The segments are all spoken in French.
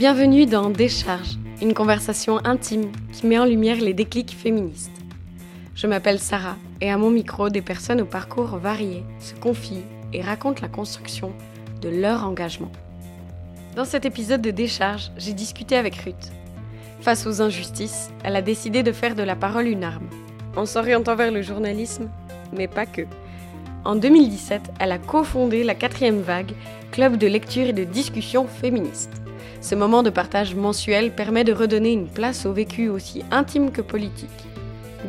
Bienvenue dans Décharge, une conversation intime qui met en lumière les déclics féministes. Je m'appelle Sarah et à mon micro, des personnes au parcours varié se confient et racontent la construction de leur engagement. Dans cet épisode de Décharge, j'ai discuté avec Ruth. Face aux injustices, elle a décidé de faire de la parole une arme, en s'orientant vers le journalisme, mais pas que. En 2017, elle a cofondé la quatrième vague, club de lecture et de discussion féministe. Ce moment de partage mensuel permet de redonner une place au vécu aussi intime que politique,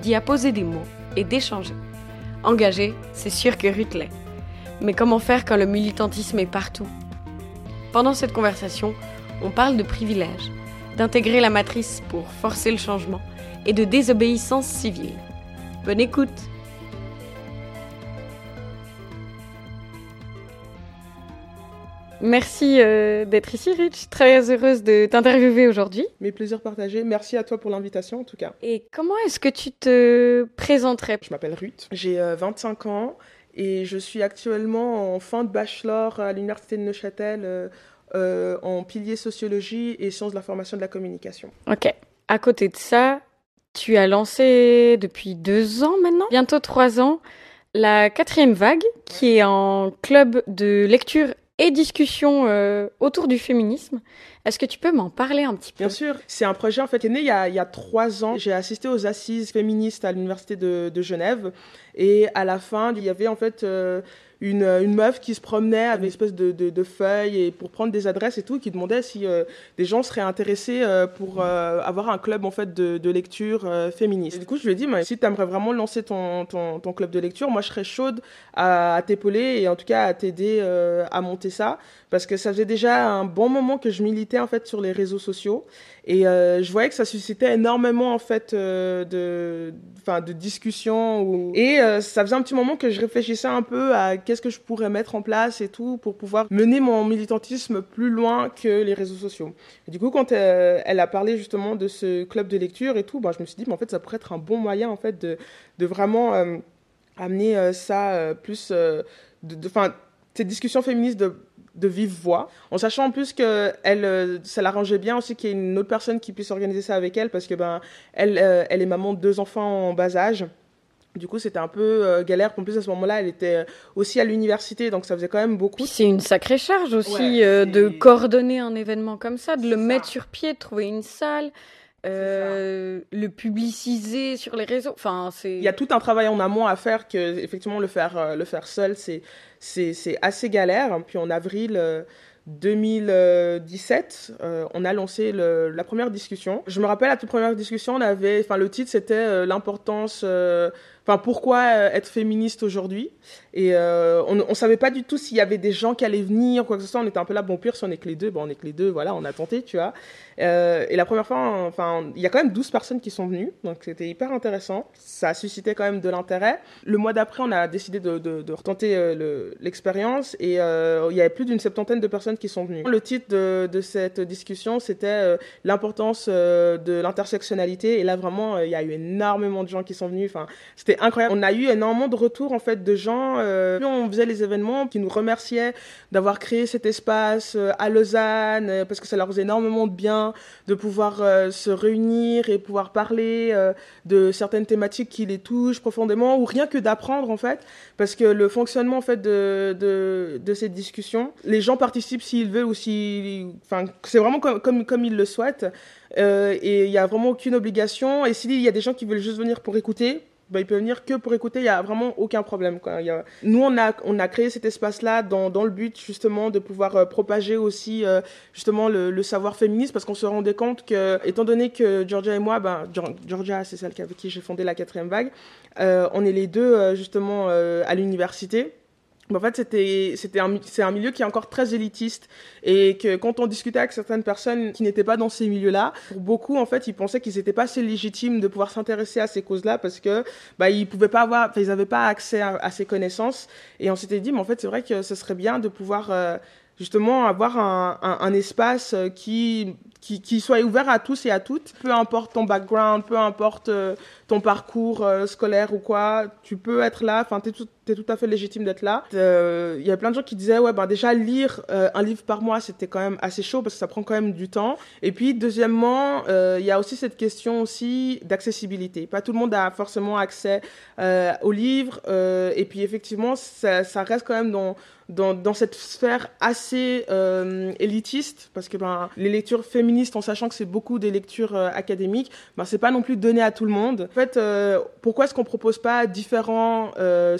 d'y apposer des mots et d'échanger. Engagé, c'est sûr que Ruth. Mais comment faire quand le militantisme est partout? Pendant cette conversation, on parle de privilèges, d'intégrer la matrice pour forcer le changement et de désobéissance civile. Bonne écoute Merci euh, d'être ici, Rich. Très heureuse de t'interviewer aujourd'hui. Mes plaisirs partagés. Merci à toi pour l'invitation, en tout cas. Et comment est-ce que tu te présenterais? Je m'appelle Ruth, j'ai 25 euh, ans et je suis actuellement en fin de bachelor à l'Université de Neuchâtel euh, en pilier sociologie et sciences de l'information de la communication. Ok. À côté de ça, tu as lancé depuis deux ans maintenant, bientôt trois ans, la quatrième vague, qui est en club de lecture et discussion euh, autour du féminisme. Est-ce que tu peux m'en parler un petit peu? Bien sûr, c'est un projet en fait né il y a, trois ans. J'ai assisté aux assises féministes à l'université de, de, Genève et à la fin il y avait en fait euh, une, une, meuf qui se promenait avec une espèce de, de, de, feuilles et pour prendre des adresses et tout, qui demandait si euh, des gens seraient intéressés euh, pour euh, avoir un club en fait de, de lecture euh, féministe. Et du coup, je lui ai dit, mais si tu aimerais vraiment lancer ton, ton, ton, club de lecture, moi je serais chaude à, à t'épauler et en tout cas à t'aider euh, à monter ça, parce que ça faisait déjà un bon moment que je militais en fait sur les réseaux sociaux et euh, je voyais que ça suscitait énormément en fait euh, de, de discussions ou... et euh, ça faisait un petit moment que je réfléchissais un peu à qu'est-ce que je pourrais mettre en place et tout pour pouvoir mener mon militantisme plus loin que les réseaux sociaux. Du coup, quand elle, elle, a parlé justement de ce club de lecture et tout, bah, je me suis dit, mais en fait, ça pourrait être un bon moyen en fait de, de vraiment euh, amener euh, ça euh, plus, de, enfin, ces discussions féministes de de vive voix, en sachant en plus que elle, euh, ça l'arrangeait bien aussi qu'il y ait une autre personne qui puisse organiser ça avec elle, parce que ben elle, euh, elle est maman de deux enfants en bas âge. Du coup, c'était un peu euh, galère. En plus, à ce moment-là, elle était aussi à l'université, donc ça faisait quand même beaucoup. C'est une sacrée charge aussi ouais, euh, de coordonner un événement comme ça, de le ça. mettre sur pied, de trouver une salle. Euh, le publiciser sur les réseaux. Enfin, c'est. Il y a tout un travail en amont à faire que, effectivement, le faire, euh, le faire seul, c'est, c'est, c'est assez galère. Puis en avril. Euh, 2017, euh, on a lancé le, la première discussion. Je me rappelle, à toute première discussion, on avait, enfin, le titre c'était euh, l'importance, enfin, pourquoi être féministe aujourd'hui? Et on, on savait pas du tout s'il y avait des gens qui allaient venir, quoi que ce soit. On était un peu là, bon, pire, si on est que les deux, bon, on est que les deux, voilà, on a tenté, tu vois. et la première fois, enfin, il y a quand même 12 personnes qui sont venues, donc c'était hyper intéressant. Ça a suscité quand même de l'intérêt. Le mois d'après, on a décidé de, retenter l'expérience et il y avait plus d'une septantaine de personnes qui sont venus. Le titre de, de cette discussion, c'était euh, l'importance euh, de l'intersectionnalité. Et là, vraiment, euh, il y a eu énormément de gens qui sont venus. Enfin, c'était incroyable. On a eu énormément de retours, en fait, de gens. Euh, on faisait les événements qui nous remerciaient d'avoir créé cet espace euh, à Lausanne, euh, parce que ça leur faisait énormément de bien de pouvoir se réunir et pouvoir parler de certaines thématiques qui les touchent profondément, ou rien que d'apprendre, en fait, parce que le fonctionnement, en fait, de, de, de cette discussion, les gens participent s'ils veulent ou si, enfin, c'est vraiment comme, comme, comme ils le souhaitent. Et il n'y a vraiment aucune obligation. Et s'il y a des gens qui veulent juste venir pour écouter, bah, ils peuvent venir que pour écouter, il n'y a vraiment aucun problème. Nous, on a, créé cet espace-là dans, le but justement de pouvoir euh, propager aussi euh, justement le, le, savoir féministe parce qu'on se rendait compte que, étant donné que Georgia et moi, ben, Georgia, c'est celle avec qui j'ai fondé la quatrième vague, euh, on est les deux justement à l'université en fait, c'était, un, un milieu qui est encore très élitiste. Et que quand on discutait avec certaines personnes qui n'étaient pas dans ces milieux-là, beaucoup, en fait, ils pensaient qu'ils n'étaient pas assez légitimes de pouvoir s'intéresser à ces causes-là parce que, bah, n'avaient pas accès à, ces connaissances. Et on s'était dit, mais en fait, c'est vrai que ce serait bien de pouvoir, euh, justement, avoir un, espace qui, qui, qui, soit ouvert à tous et à toutes, peu importe ton background, peu importe euh, ton parcours euh, scolaire ou quoi, tu peux être là, enfin, t'es tout, c'était tout à fait légitime d'être là. Euh, il y a plein de gens qui disaient, ouais, ben déjà lire euh, un livre par mois, c'était quand même assez chaud parce que ça prend quand même du temps. Et puis, deuxièmement, euh, il y a aussi cette question aussi d'accessibilité. Pas tout le monde a forcément accès aux livres. et puis, effectivement, ça, reste quand même dans dans, dans, cette sphère assez élitiste, parce que ben, les lectures féministes, en sachant que c'est beaucoup des lectures académiques, ben, c'est pas non plus donné à tout le monde. En fait, pourquoi est-ce qu'on propose pas différents euh,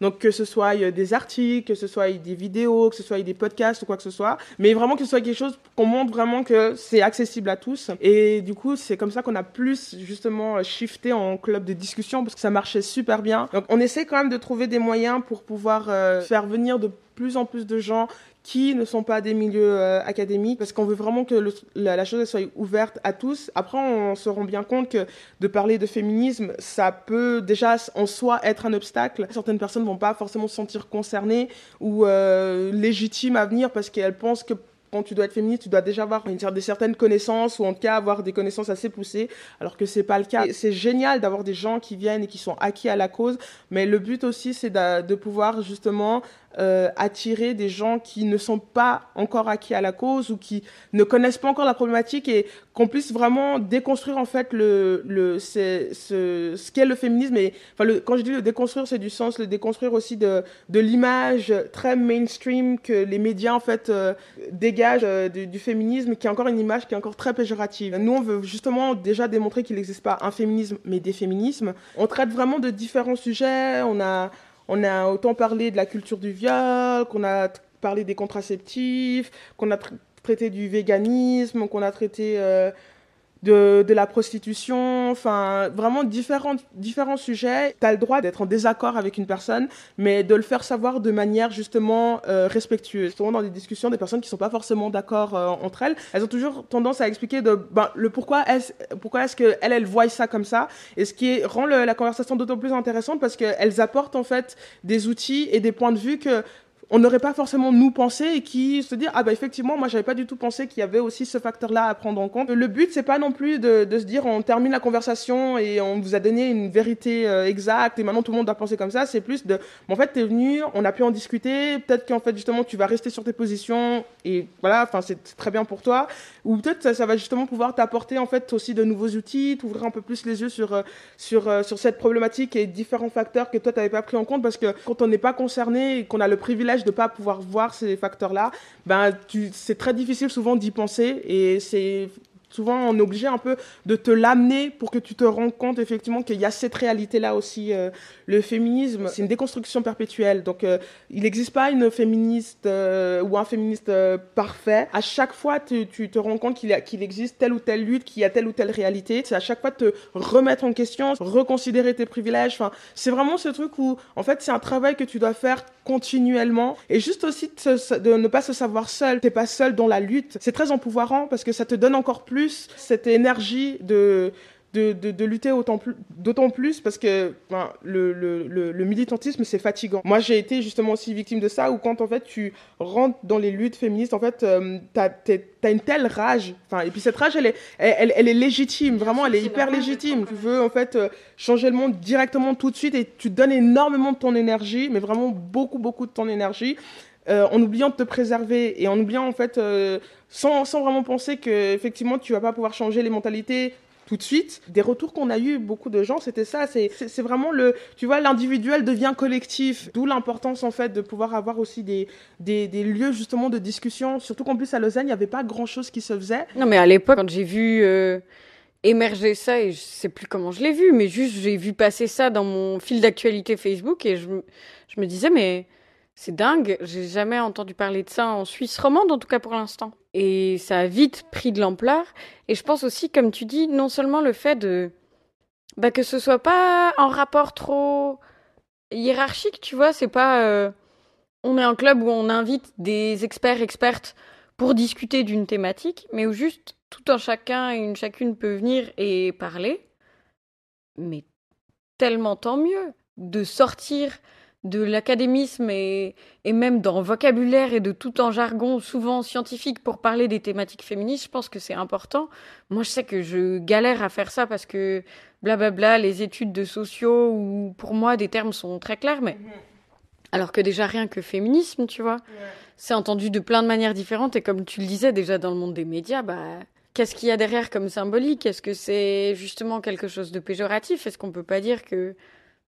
Donc que ce soit des articles, que ce soit des vidéos, que ce soit des podcasts ou quoi que ce soit, mais vraiment que ce soit quelque chose qu'on montre vraiment que c'est accessible à tous. Et du coup, c'est comme ça qu'on a plus justement shifté en club de discussion parce que ça marchait super bien. Donc on essaie quand même de trouver des moyens pour pouvoir faire venir de plus en plus de gens qui ne sont pas des milieux euh, académiques parce qu'on veut vraiment que la, chose soit ouverte à tous. Après, on se rend bien compte que de parler de féminisme, ça peut déjà en soi être un obstacle. Certaines personnes vont pas forcément se sentir concernées ou euh, légitimes à venir parce qu'elles pensent que quand tu dois être féministe, tu dois déjà avoir une, des certaines connaissances ou en tout cas avoir des connaissances assez poussées, alors que c'est pas le cas. C'est génial d'avoir des gens qui viennent et qui sont acquis à la cause, mais le but aussi c'est de, pouvoir justement euh, attirer des gens qui ne sont pas encore acquis à la cause ou qui ne connaissent pas encore la problématique et qu'on puisse vraiment déconstruire en fait le, le ce, ce qu'est le féminisme et enfin quand je dis le déconstruire c'est du sens le déconstruire aussi de, de l'image très mainstream que les médias en fait euh, dégagent euh, du, féminisme qui est encore une image qui est encore très péjorative. Nous on veut justement déjà démontrer qu'il n'existe pas un féminisme mais des féminismes. On traite vraiment de différents sujets, on a on a autant parlé de la culture du viol, qu'on a parlé des contraceptifs, qu'on a traité du véganisme, qu'on a traité euh, de, de, la prostitution, enfin vraiment différents, différents sujets. Tu as le droit d'être en désaccord avec une personne, mais de le faire savoir de manière justement euh, respectueuse. Souvent dans des discussions, des personnes qui sont pas forcément d'accord euh, entre elles, elles ont toujours tendance à expliquer de, ben, le pourquoi est-ce pourquoi est-ce qu'elles, elles voient ça comme ça, et ce qui rend la conversation d'autant plus intéressante parce qu'elles apportent en fait des outils et des points de vue que on n'aurait pas forcément nous pensé et qui se dire ah bah effectivement moi j'avais pas du tout pensé qu'il y avait aussi ce facteur là à prendre en compte. Le but c'est pas non plus de, de, se dire on termine la conversation et on vous a donné une vérité euh, exacte et maintenant tout le monde doit penser comme ça. C'est plus de en fait t'es venu on a pu en discuter. Peut-être qu'en fait justement tu vas rester sur tes positions et voilà enfin c'est très bien pour toi. Ou peut-être ça, ça, va justement pouvoir t'apporter en fait aussi de nouveaux outils t'ouvrir un peu plus les yeux sur euh, sur euh, sur cette problématique et différents facteurs que toi t'avais pas pris en compte parce que quand on n'est pas concerné et qu'on a le privilège de pas pouvoir voir ces facteurs-là, ben, c'est très difficile souvent d'y penser et c'est souvent on est obligé un peu de te l'amener pour que tu te rendes compte effectivement qu'il y a cette réalité-là aussi. Euh, le féminisme, c'est une déconstruction perpétuelle. Donc euh, il n'existe pas une féministe euh, ou un féministe parfait. À chaque fois, tu, tu te rends compte qu'il qu'il existe telle ou telle lutte, qu'il y a telle ou telle réalité. C'est à chaque fois de te remettre en question, reconsidérer tes privilèges. Enfin, c'est vraiment ce truc où, en fait, c'est un travail que tu dois faire continuellement et juste aussi de, ne pas se savoir seul. T'es pas seul dans la lutte. C'est très empouvoirant parce que ça te donne encore plus cette énergie de, de, de, lutter plus, d'autant plus parce que le, le, le, militantisme, c'est fatigant. Moi, j'ai été justement aussi victime de ça, où quand en fait tu rentres dans les luttes féministes, en fait, euh, t'as, as une telle rage. Enfin, et puis cette rage, elle est, elle, elle est légitime, vraiment, elle est, hyper légitime. Tu veux en fait euh, changer le monde directement tout de suite et tu donnes énormément de ton énergie, mais vraiment beaucoup, beaucoup de ton énergie. Euh, en oubliant de te préserver et en oubliant en fait euh, sans, sans, vraiment penser que effectivement tu vas pas pouvoir changer les mentalités tout de suite. Des retours qu'on a eu beaucoup de gens, c'était ça. C'est, vraiment le, tu vois, l'individuel devient collectif. D'où l'importance en fait de pouvoir avoir aussi des, des, des lieux justement de discussion. Surtout qu'en plus à Lausanne, il n'y avait pas grand chose qui se faisait. Non, mais à l'époque, quand j'ai vu euh, émerger ça, et je sais plus comment je l'ai vu, mais juste j'ai vu passer ça dans mon fil d'actualité Facebook et je, je me disais mais c'est dingue, j'ai jamais entendu parler de ça en Suisse romande, en tout cas pour l'instant. Et ça a vite pris de l'ampleur. Et je pense aussi, comme tu dis, non seulement le fait de. Bah, que ce soit pas un rapport trop hiérarchique, tu vois, c'est pas. Euh, on est un club où on invite des experts, expertes pour discuter d'une thématique, mais où juste tout un chacun et une chacune peut venir et parler. Mais tellement tant mieux de sortir de l'académisme et, et même dans vocabulaire et de tout en jargon souvent scientifique pour parler des thématiques féministes, je pense que c'est important. Moi, je sais que je galère à faire ça parce que blablabla, les études de sociaux ou pour moi des termes sont très clairs, mais mhm. alors que déjà rien que féminisme, tu vois, c'est entendu de plein de manières différentes et comme tu le disais déjà dans le monde des médias, bah qu'est-ce qu'il y a derrière comme symbolique? Est-ce que c'est justement quelque chose de péjoratif? Est-ce qu'on peut pas dire que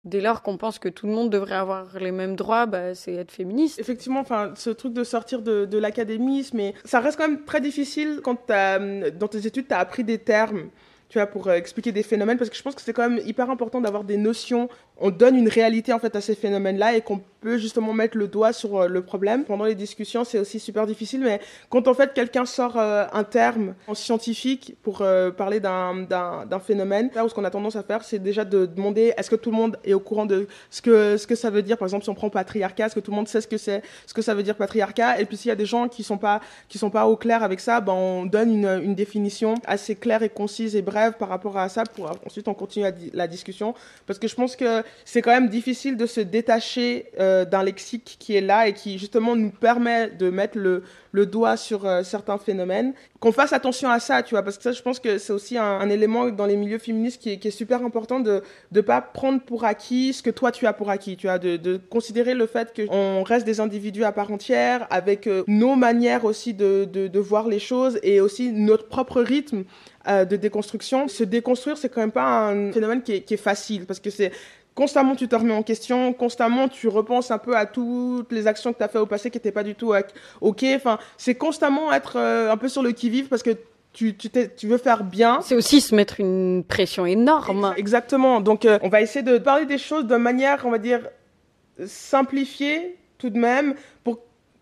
Dès lors qu'on pense que tout le monde devrait avoir les mêmes droits, bah, c'est être féministe. Effectivement, ce truc de sortir de, l'académisme, ça reste quand même très difficile quand dans tes études, tu as appris des termes tu vois, pour euh, expliquer des phénomènes, parce que je pense que c'est quand même hyper important d'avoir des notions. On donne une réalité en fait à ces phénomènes-là et qu'on peut justement mettre le doigt sur euh, le problème. Pendant les discussions, c'est aussi super difficile, mais quand en fait quelqu'un sort euh, un terme en scientifique pour parler d'un phénomène, là où ce qu'on a tendance à faire, c'est déjà de demander est-ce que tout le monde est au courant de ce que ce que ça veut dire? Par exemple, si on prend patriarcat, est-ce que tout le monde sait ce que c'est, ce que ça veut dire patriarcat? Et puis s'il y a des gens qui sont pas qui sont pas au clair avec ça, ben on donne une, une définition assez claire et concise et brève par rapport à ça pour ensuite on continue la, discussion parce que je pense que c'est quand même difficile de se détacher euh, d'un lexique qui est là et qui justement nous permet de mettre le, le doigt sur euh, certains phénomènes. Qu'on fasse attention à ça, tu vois, parce que ça, je pense que c'est aussi un, élément dans les milieux féministes qui est, super important de ne pas prendre pour acquis ce que toi tu as pour acquis, tu vois, de, de considérer le fait qu'on reste des individus à part entière, avec euh, nos manières aussi de, de, voir les choses et aussi notre propre rythme de déconstruction. Se déconstruire, c'est quand même pas un phénomène qui est, qui est facile, parce que c'est constamment tu te remets en question, constamment tu repenses un peu à toutes les actions que tu as fait au passé qui n'étaient pas du tout OK. Enfin, c'est constamment être euh, un peu sur le qui-vive parce que tu, tu, tu, veux faire bien. C'est aussi se mettre une pression énorme. Exactement. Donc, euh, on va essayer de parler des choses de manière, on va dire, simplifiée tout de même, pour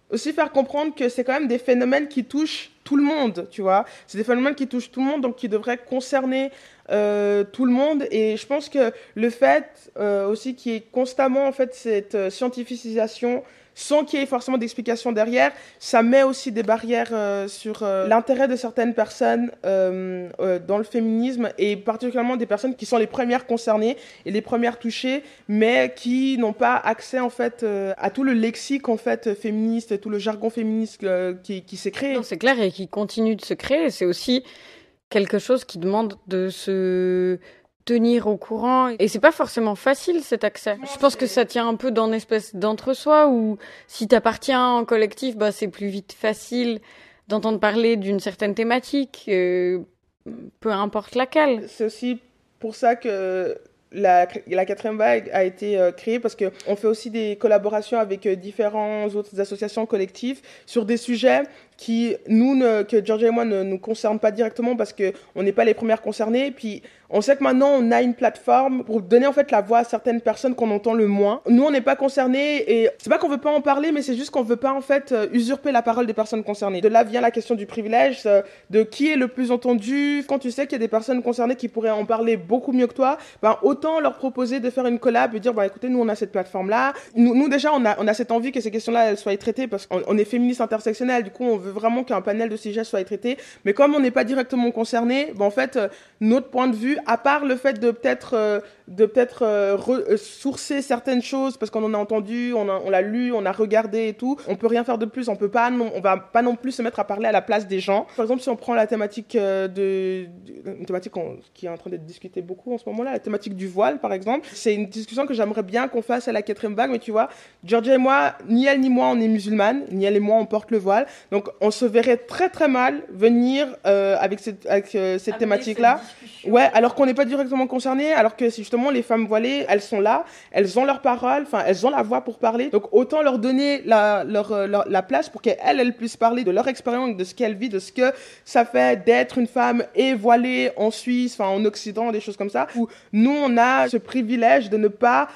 aussi faire comprendre que c'est quand même des phénomènes qui touchent tout le monde, tu vois. C'est des phénomènes qui touchent tout le monde, donc qui devraient concerner euh, tout le monde. Et je pense que le fait euh, aussi qu'il y ait constamment en fait cette euh, scientificisation sans qu'il y ait forcément d'explication derrière, ça met aussi des barrières sur l'intérêt de certaines personnes dans le féminisme et particulièrement des personnes qui sont les premières concernées et les premières touchées, mais qui n'ont pas accès en fait à tout le lexique en fait féministe, tout le jargon féministe qui, qui s'est créé. C'est clair et qui continue de se créer. C'est aussi quelque chose qui demande de se tenir au courant. Et c'est pas forcément facile cet accès. Je pense que ça tient un peu dans une espèce d'entre-soi où si t'appartiens en collectif, bah c'est plus vite facile d'entendre parler d'une certaine thématique, euh, peu importe laquelle. C'est aussi pour ça que la, la, quatrième vague a été euh, créée parce qu'on fait aussi des collaborations avec euh, différents autres associations collectives sur des sujets qui, nous, que Georgia et moi, ne nous concernent pas directement parce qu'on n'est pas les premières concernées. Puis on sait que maintenant, on a une plateforme pour donner en fait la voix à certaines personnes qu'on entend le moins. Nous, on n'est pas concernés et c'est pas qu'on veut pas en parler, mais c'est juste qu'on veut pas en fait euh, usurper la parole des personnes concernées. De là vient la question du privilège, euh, de qui est le plus entendu. Quand tu sais qu'il y a des personnes concernées qui pourraient en parler beaucoup mieux que toi, ben autant leur proposer de faire une collab et dire bah écoutez, nous on a cette plateforme là. Nous, déjà, on a on a cette envie que ces questions-là elles soient traitées parce qu'on est féministe intersectionnel. Du coup, on veut vraiment qu'un panel de sujets soit traité. Mais comme on n'est pas directement concerné, ben, en fait, euh, notre point de vue, à part le fait de peut-être euh, de peut-être euh, sourcer certaines choses parce qu'on en a entendu, on, on l'a lu, on a regardé et tout, on peut rien faire de plus. On peut pas, non, on va pas non plus se mettre à parler à la place des gens. Par exemple, si on prend la thématique de, une thématique qui est en train d'être discutée beaucoup en ce moment-là, la thématique du voile, par exemple, c'est une discussion que j'aimerais bien qu'on fasse à la quatrième vague. Mais tu vois, Georgia et moi, ni elle ni moi, on est musulmane, ni elle et moi, on porte le voile. Donc, on se verrait très très mal venir euh, avec cette, avec, euh, cette thématique-là. Ouais, alors qu'on n'est pas directement concerné, alors que justement les femmes voilées, elles sont là, elles ont leur parole, enfin elles ont la voix pour parler. Donc autant leur donner la, leur, euh, la place pour qu'elles elles puissent parler de leur expérience, de ce qu'elles vivent, de ce que ça fait d'être une femme et voilée en Suisse, enfin en Occident, des choses comme ça. Où nous on a ce privilège de ne pas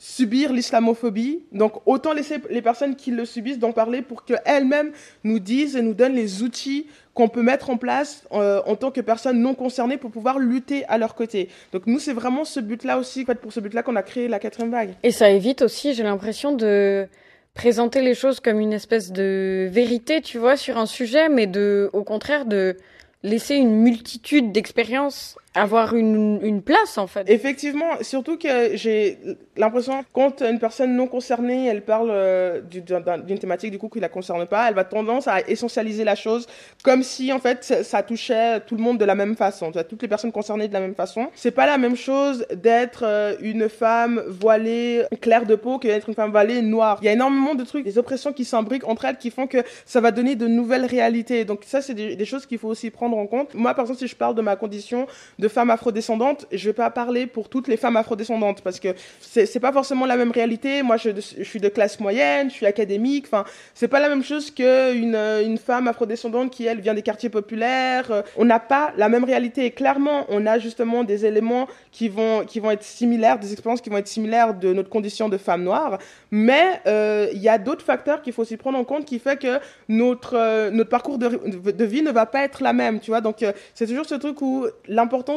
subir l'islamophobie. Donc autant laisser les personnes qui le subissent d'en parler pour qu'elles-mêmes nous disent et nous donnent les outils qu'on peut mettre en place euh, en tant que personnes non concernées pour pouvoir lutter à leur côté. Donc nous, c'est vraiment ce but-là aussi, pour ce but-là qu'on a créé la quatrième vague. Et ça évite aussi, j'ai l'impression, de présenter les choses comme une espèce de vérité, tu vois, sur un sujet, mais de, au contraire, de laisser une multitude d'expériences avoir une, place en fait. Effectivement, surtout que j'ai l'impression quand une personne non concernée, elle parle euh, d'une thématique du coup qui la concerne pas, elle va tendance à essentialiser la chose comme si en fait ça touchait tout le monde de la même façon, toutes les personnes concernées de la même façon. C'est pas la même chose d'être euh, une femme voilée claire de peau que d'être une femme voilée noire. Il y a énormément de trucs, des oppressions qui s'imbriquent entre elles qui font que ça va donner de nouvelles réalités. Donc ça c'est des, choses qu'il faut aussi prendre en compte. Moi par exemple si je parle de ma condition femmes afrodescendantes, je vais pas parler pour toutes les femmes afrodescendantes parce que c'est pas forcément la même réalité. Moi, je, suis de classe moyenne, je suis académique. Enfin, c'est pas la même chose qu'une une femme afrodescendante qui elle vient des quartiers populaires. On n'a pas la même réalité. Et clairement, on a justement des éléments qui vont qui vont être similaires, des expériences qui vont être similaires de notre condition de femme noire. Mais euh, il y a d'autres facteurs qu'il faut aussi prendre en compte qui fait que notre euh, notre parcours de, vie ne va pas être la même. Tu vois, donc euh, c'est toujours ce truc où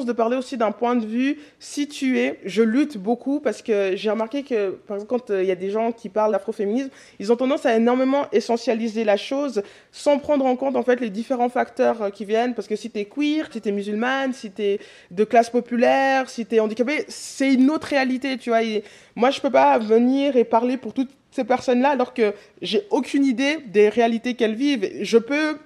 de parler aussi d'un point de vue situé. Je lutte beaucoup parce que j'ai remarqué que, par exemple, quand euh, il y a des gens qui parlent d'afroféminisme, ils ont tendance à énormément essentialiser la chose sans prendre en compte en fait les différents facteurs euh, qui viennent. Parce que si tu es queer, si tu es musulmane, si tu es de classe populaire, si tu es handicapé, c'est une autre réalité, tu vois. moi, je peux pas venir et parler pour toutes ces personnes-là alors que j'ai aucune idée des réalités qu'elles vivent. Je peux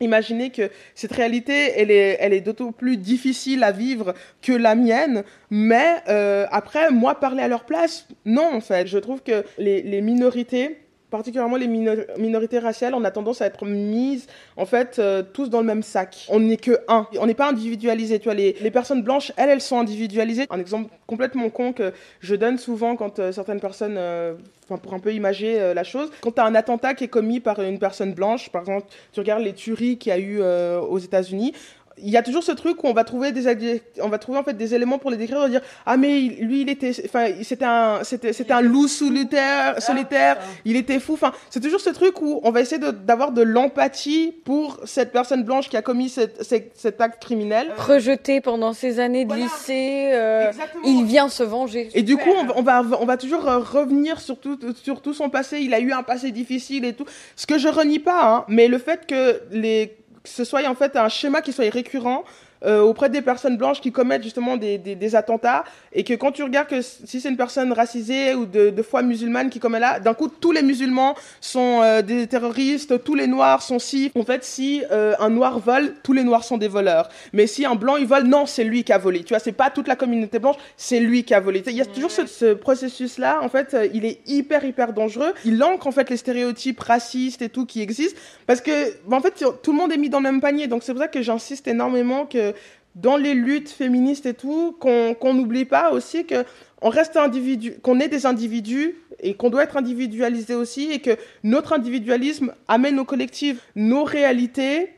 Imaginez que cette réalité, elle est, elle est d'autant plus difficile à vivre que la mienne, mais euh, après, moi, parler à leur place, non, en fait. Je trouve que les, les minorités, particulièrement les minorités raciales, on a tendance à être mises, en fait, euh, tous dans le même sac. On n'est que un. On n'est pas individualisé. Tu vois, les, personnes blanches, elles, elles sont individualisées. Un exemple complètement con que je donne souvent quand euh, certaines personnes, euh, pour un peu imager la chose, quand tu as un attentat qui est commis par une personne blanche, par exemple, tu regardes les tueries qu'il y a eu aux États-Unis, il y a toujours ce truc où on va trouver des on va trouver en fait des éléments pour les décrire on dire ah mais lui il était enfin c'était un c'était c'était un loup solitaire solitaire il était fou enfin c'est toujours ce truc où on va essayer d'avoir de, l'empathie pour cette personne blanche qui a commis cette, cet acte criminel. Rejeté pendant ces années de lycée euh, il vient se venger. Et du coup on, va on va toujours euh, revenir sur tout sur tout son passé. Il a eu un passé difficile et tout. Ce que je renie pas hein, mais le fait que les ce soit en fait un schéma qui soit récurrent euh, auprès des personnes blanches qui commettent justement des, des, des, attentats et que quand tu regardes que si c'est une personne racisée ou de, de foi musulmane qui commet là, d'un coup tous les musulmans sont euh, des terroristes, tous les noirs sont si. En fait, si euh, un noir vole, tous les noirs sont des voleurs. Mais si un blanc il vole, non, c'est lui qui a volé. Tu vois, c'est pas toute la communauté blanche, c'est lui qui a volé. Il y a toujours ce, ce processus là. En fait, il est hyper hyper dangereux. Il ancre en fait les stéréotypes racistes et tout qui existent parce que en fait tout le monde est mis dans le même panier. Donc c'est pour ça que j'insiste énormément que dans les luttes féministes et tout, qu'on n'oublie pas aussi que on reste individu, qu'on est des individus et qu'on doit être individualisé aussi et que notre individualisme amène au collectif nos réalités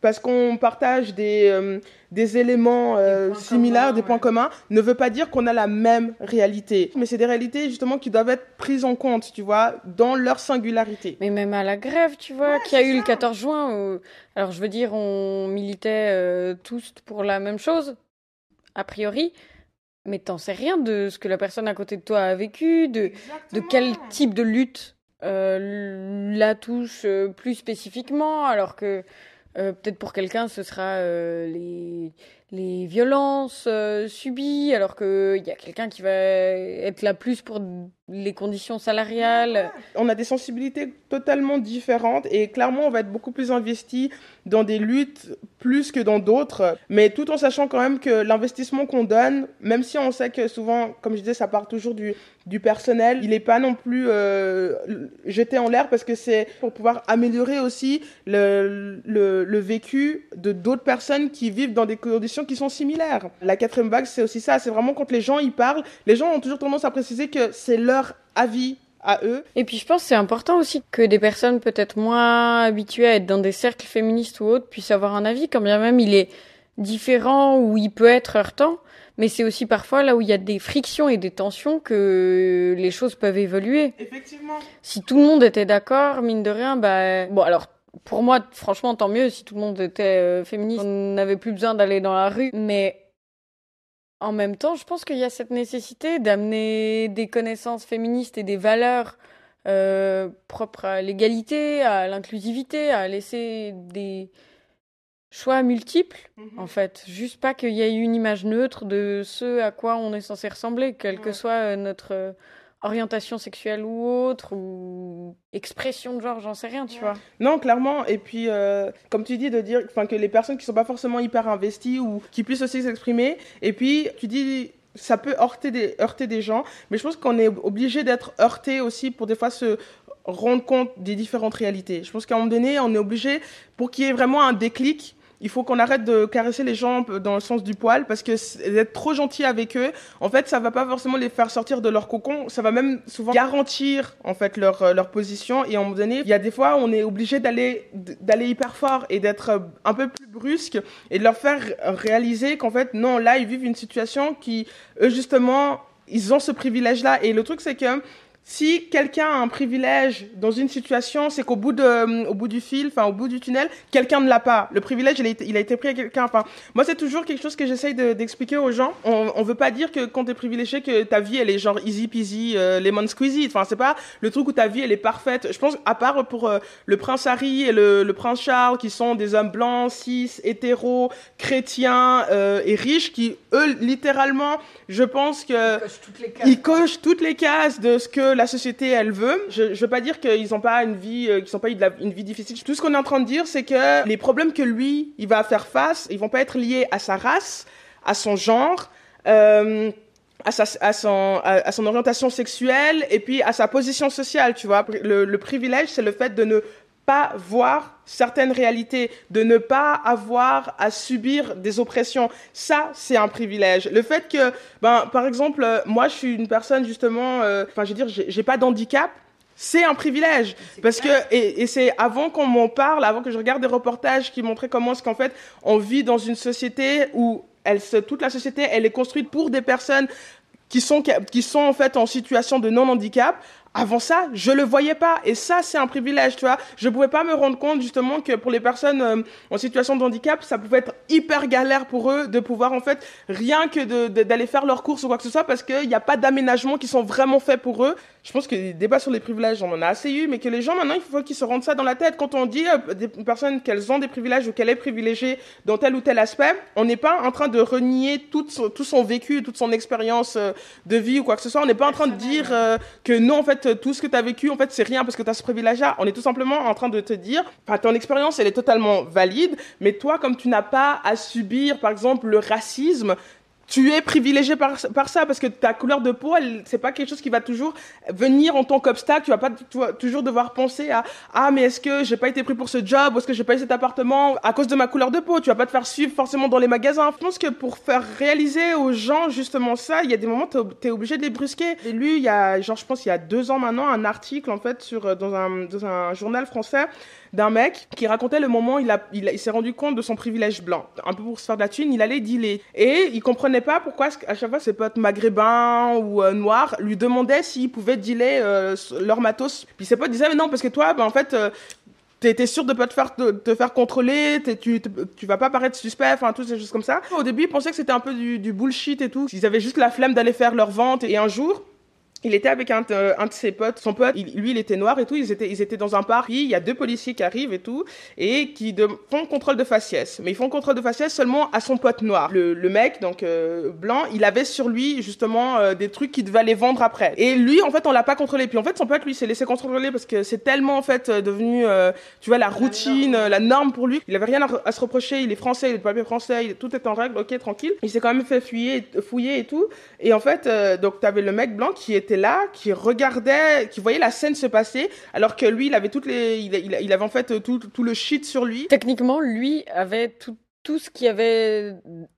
parce qu'on partage des, euh, des éléments euh, similaires, des points communs, ne veut pas dire qu'on a la même réalité. Mais c'est des réalités justement qui doivent être prises en compte, tu vois, dans leur singularité. Mais même à la grève, tu vois, qui a eu le 14 juin, alors je veux dire, on militait euh, tous pour la même chose, a priori, mais t'en sais rien de ce que la personne à côté de toi a vécu, de, de quel type de lutte la touche plus spécifiquement, alors que peut-être pour quelqu'un, ce sera euh, les, les violences euh, subies, alors qu'il y a quelqu'un qui va être là plus pour les conditions salariales. On a des sensibilités totalement différentes et clairement, on va être beaucoup plus investi dans des luttes plus que dans d'autres, mais tout en sachant quand même que l'investissement qu'on donne, même si on sait que souvent, comme je disais, ça part toujours du, du personnel, il n'est pas non plus euh, jeté en l'air parce que c'est pour pouvoir améliorer aussi le, le, le vécu de d'autres personnes qui vivent dans des conditions qui sont similaires. La quatrième vague, c'est aussi ça, c'est vraiment quand les gens y parlent, les gens ont toujours tendance à préciser que c'est leur avis à eux. Et puis je pense que c'est important aussi que des personnes peut-être moins habituées à être dans des cercles féministes ou autres puissent avoir un avis, quand bien même il est différent ou il peut être heurtant. Mais c'est aussi parfois là où il y a des frictions et des tensions que les choses peuvent évoluer. Effectivement. Si tout le monde était d'accord, mine de rien, bah bon alors pour moi franchement tant mieux si tout le monde était euh, féministe, on n'avait plus besoin d'aller dans la rue. Mais en même temps, je pense qu'il y a cette nécessité d'amener des connaissances féministes et des valeurs euh, propres à l'égalité, à l'inclusivité, à laisser des, choix multiples, mhm. en fait. Juste pas qu'il y ait une image neutre de ce à quoi on est censé ressembler, quelle que soit euh, notre orientation sexuelle ou autre, ou expression de genre, j'en sais rien, tu vois. Non, clairement. Et puis, euh, comme tu dis, de dire que les personnes qui sont pas forcément hyper investies ou qui puissent aussi s'exprimer. Et puis, tu dis ça peut heurter des, heurter des gens, mais je pense qu'on est obligé d'être heurté aussi pour des fois se rendre compte des différentes réalités. Je pense qu'à un moment donné, on est obligé, pour qu'il y ait vraiment un déclic, il faut qu'on arrête de caresser les gens dans le sens du poil parce que d'être trop gentil avec eux, en fait, ça va pas forcément les faire sortir de leur cocon, ça va même souvent garantir en fait leur euh, leur position. Et à un moment donné, il y a des fois on est obligé d'aller d'aller hyper fort et d'être euh, un peu plus brusque et de leur faire réaliser qu'en fait non, là ils vivent une situation qui eux justement ils ont ce privilège là et le truc c'est que si quelqu'un a un privilège dans une situation, c'est qu'au bout de, euh, au bout du fil, enfin au bout du tunnel, quelqu'un ne l'a pas. Le privilège, il a été, il a été pris à quelqu'un. Enfin, moi, c'est toujours quelque chose que j'essaye d'expliquer aux gens. On, on veut pas dire que quand t'es privilégié, que ta vie, elle est genre easy peasy, euh, lemon squeezy. Enfin, c'est pas le truc où ta vie, elle est parfaite. Je pense, à part pour euh, le prince Harry et le, le, prince Charles, qui sont des hommes blancs, cis, hétéros, chrétiens euh, et riches, qui eux, littéralement, je pense que ils cochent toutes les cases de ce que la société elle veut. Je, ne veux pas dire qu'ils n'ont pas une vie, euh, qu'ils sont pas eu une vie difficile. Tout ce qu'on est en train de dire, c'est que les problèmes que lui, il va faire face, ils vont pas être liés à sa race, à son genre. Euh, à, son orientation sexuelle et puis à sa position sociale, tu vois. Le, le privilège, c'est le fait de ne pas voir certaines réalités, de ne pas avoir à subir des oppressions. Ça, c'est un privilège. Le fait que, ben, par exemple, euh, moi, je suis une personne justement, euh, enfin, je veux dire, j'ai pas d'handicap. C'est un privilège parce que et, et c'est avant qu'on m'en parle, avant que je regarde des reportages qui montraient comment est-ce qu'en fait on vit dans une société où elle se, toute la société elle est construite pour des personnes qui sont qui sont en fait en situation de non handicap avant ça, je le voyais pas. Et ça, c'est un privilège, tu vois. Je pouvais pas me rendre compte, justement, que pour les personnes euh, en situation de handicap, ça pouvait être hyper galère pour eux de pouvoir, en fait, rien que d'aller faire leurs courses ou quoi que ce soit, parce qu'il n'y a pas d'aménagement qui sont vraiment faits pour eux. Je pense que les débats sur les privilèges, on en a assez eu, mais que les gens, maintenant, il faut qu'ils se rendent ça dans la tête. Quand on dit euh, des personnes qu'elles ont des privilèges ou qu'elle est privilégiée dans tel ou tel aspect, on n'est pas en train de renier tout son, tout son vécu, toute son expérience euh, de vie ou quoi que ce soit. On n'est pas en train de dire que non, en fait, tout ce que tu as vécu, en fait, c'est rien parce que tu as ce privilège-là. On est tout simplement en train de te dire, enfin, ton expérience, elle est totalement valide, mais toi, comme tu n'as pas à subir, par exemple, le racisme, tu es privilégié par, par ça parce que ta couleur de peau, c'est pas quelque chose qui va toujours venir en tant qu'obstacle. Tu vas pas toujours devoir penser à ah mais est-ce que j'ai pas été pris pour ce job ou est-ce que j'ai pas eu cet appartement à cause de ma couleur de peau. Tu vas pas te faire suivre forcément dans les magasins. Je pense que pour faire réaliser aux gens justement ça, il y a des moments tu es obligé de les brusquer. J'ai lu il y a genre je pense il y a deux ans maintenant un article en fait sur euh, dans un dans un journal français d'un mec qui racontait le moment où il, a, il, s'est rendu compte de son privilège blanc. Un peu pour se faire de la thune, il allait dealer. Et il comprenait pas pourquoi à chaque fois ses potes maghrébins ou euh, noirs lui demandaient s'ils pouvaient dealer euh, leur matos. Puis ses potes disaient mais non parce que toi ben, en fait euh, T'es sûr de pas te faire te, faire contrôler, tu, tu vas pas paraître suspect, enfin toutes ces choses comme ça. Au début, ils pensaient que c'était un peu du, du bullshit et tout. Ils avaient juste la flemme d'aller faire leur vente. Et un jour, il était avec un, euh, un, de ses potes, son pote, lui il était noir et tout, ils étaient, ils étaient dans un parc, il y a deux policiers qui arrivent et tout, et qui de, font contrôle de faciès. Mais ils font contrôle de faciès seulement à son pote noir. Le, le mec, donc euh, blanc, il avait sur lui justement euh, des trucs qu'il devait aller vendre après. Et lui, en fait, on l'a pas contrôlé. Puis en fait, son pote, lui, s'est laissé contrôler parce que c'est tellement en fait devenu, tu vois, la routine, la norme. pour lui. Il avait rien à, se reprocher, il est français, il est de papier français, tout est en règle, ok, tranquille. Il s'est quand même fait fouiller, fouiller et tout. Et en fait, donc t'avais le mec blanc qui était là, qui regardait, qui voyait la scène se passer, alors que lui, il avait toutes les, il, il, avait en fait tout, tout, le shit sur lui. Techniquement, lui avait tout, tout ce qui avait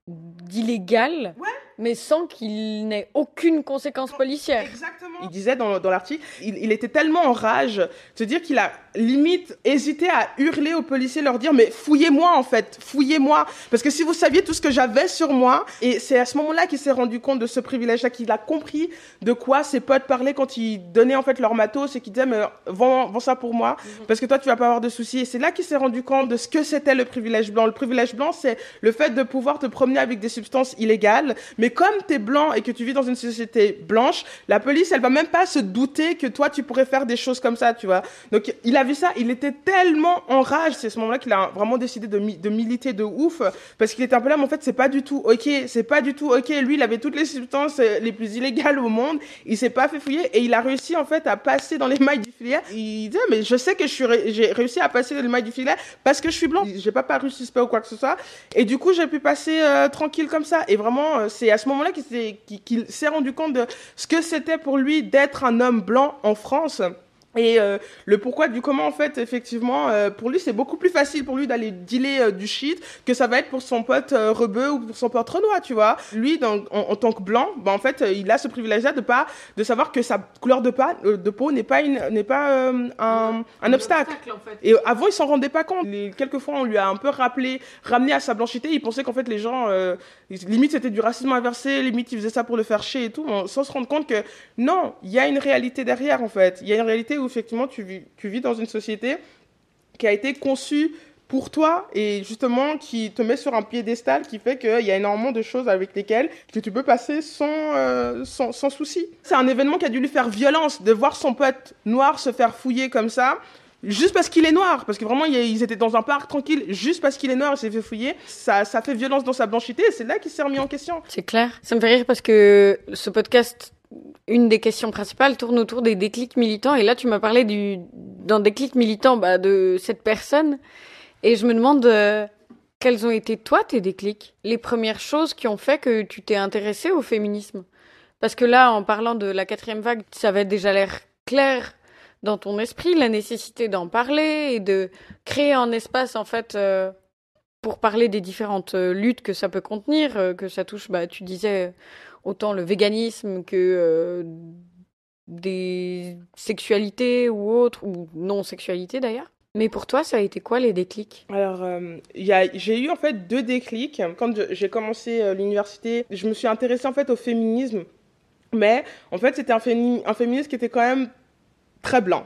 d'illégal. Ouais mais sans qu'il n'ait aucune conséquence policière. Exactement. Il disait dans, dans l'article, il, il, était tellement en rage, de dire qu'il a limite hésité à hurler aux policiers, leur dire, mais fouillez-moi en fait, fouillez-moi. Parce que si vous saviez tout ce que j'avais sur moi, et c'est à ce moment-là qu'il s'est rendu compte de ce privilège-là, qu'il a compris de quoi ses potes parlaient quand ils donnaient en fait leur matos et qu'ils disaient, mais vends, vends ça pour moi, mhm. parce que toi tu vas pas avoir de soucis. Et c'est là qu'il s'est rendu compte de ce que c'était le privilège blanc. Le privilège blanc, c'est le fait de pouvoir te promener avec des substances illégales, mais Mais comme tu es blanc et que tu vis dans une société blanche, la police, elle va même pas se douter que toi, tu pourrais faire des choses comme ça, tu vois. Donc, il a vu ça, il était tellement en rage, c'est ce moment-là qu'il a vraiment décidé de, de militer de ouf, parce qu'il était un peu là, mais en fait, c'est pas du tout ok, c'est pas du tout ok. Lui, il avait toutes les substances euh, les plus illégales au monde, il s'est pas fait fouiller et il a réussi, en fait, à passer dans les mailles du filet. Il disait, mais je sais que j'ai réussi à passer dans les mailles du filet parce que je suis blanc. J'ai pas paru suspect ou quoi que ce soit. Et du coup, j'ai pu passer euh, tranquille comme ça. Et vraiment, euh, c'est à ce moment-là qu'il s'est rendu compte de ce que c'était pour lui d'être un homme blanc en France. Et euh, le pourquoi du comment, en fait, effectivement, euh, pour lui, c'est beaucoup plus facile pour lui d'aller dealer euh, du shit que ça va être pour son pote rebeu ou pour son pote renois, tu vois. Lui, en, en, tant que blanc, bah, en fait, il a ce privilège-là de pas, de savoir que sa couleur de, pas, de peau n'est pas, une, n'est pas un, un, obstacle. en fait. Et avant, il s'en rendait pas compte. Les, quelquefois, on lui a un peu rappelé, ramené à sa blanchité. Il pensait qu'en fait, les gens, limite, c'était du racisme inversé, limite, il faisait ça pour le faire chier et tout, sans se rendre compte que non, il y a une réalité derrière, en fait. Il y a une réalité où effectivement tu vis, tu vis dans une société qui a été conçue pour toi et justement qui te met sur un piédestal qui fait qu'il y a énormément de choses avec lesquelles que tu peux passer sans, euh, sans, souci. C'est un événement qui a dû lui faire violence de voir son pote noir se faire fouiller comme ça. Juste parce qu'il est noir, parce que vraiment ils étaient dans un parc tranquille, juste parce qu'il est noir, il s'est fait fouiller, ça, ça fait violence dans sa blanchité et c'est là qu'il s'est remis en question. C'est clair. Ça me fait rire parce que ce podcast une des questions principales tourne autour des déclics militants. Et là, tu m'as parlé du, d'un déclic militant bah, de cette personne. Et je me demande euh, quels ont été, toi, tes déclics? Les premières choses qui ont fait que tu t'es intéressé au féminisme? Parce que là, en parlant de la quatrième vague, ça avait déjà l'air clair dans ton esprit, la nécessité d'en parler et de créer un espace, en fait, euh, pour parler des différentes euh, luttes que ça peut contenir, que ça touche, bah, tu disais autant le véganisme que euh, des sexualités ou autres, ou non-sexualités d'ailleurs. Mais pour toi, ça a été quoi les déclics? Alors, euh, j'ai eu en fait deux déclics. Quand j'ai commencé euh, l'université, je me suis intéressée en fait au féminisme. Mais en fait, c'était un, féminisme qui était quand même très blanc.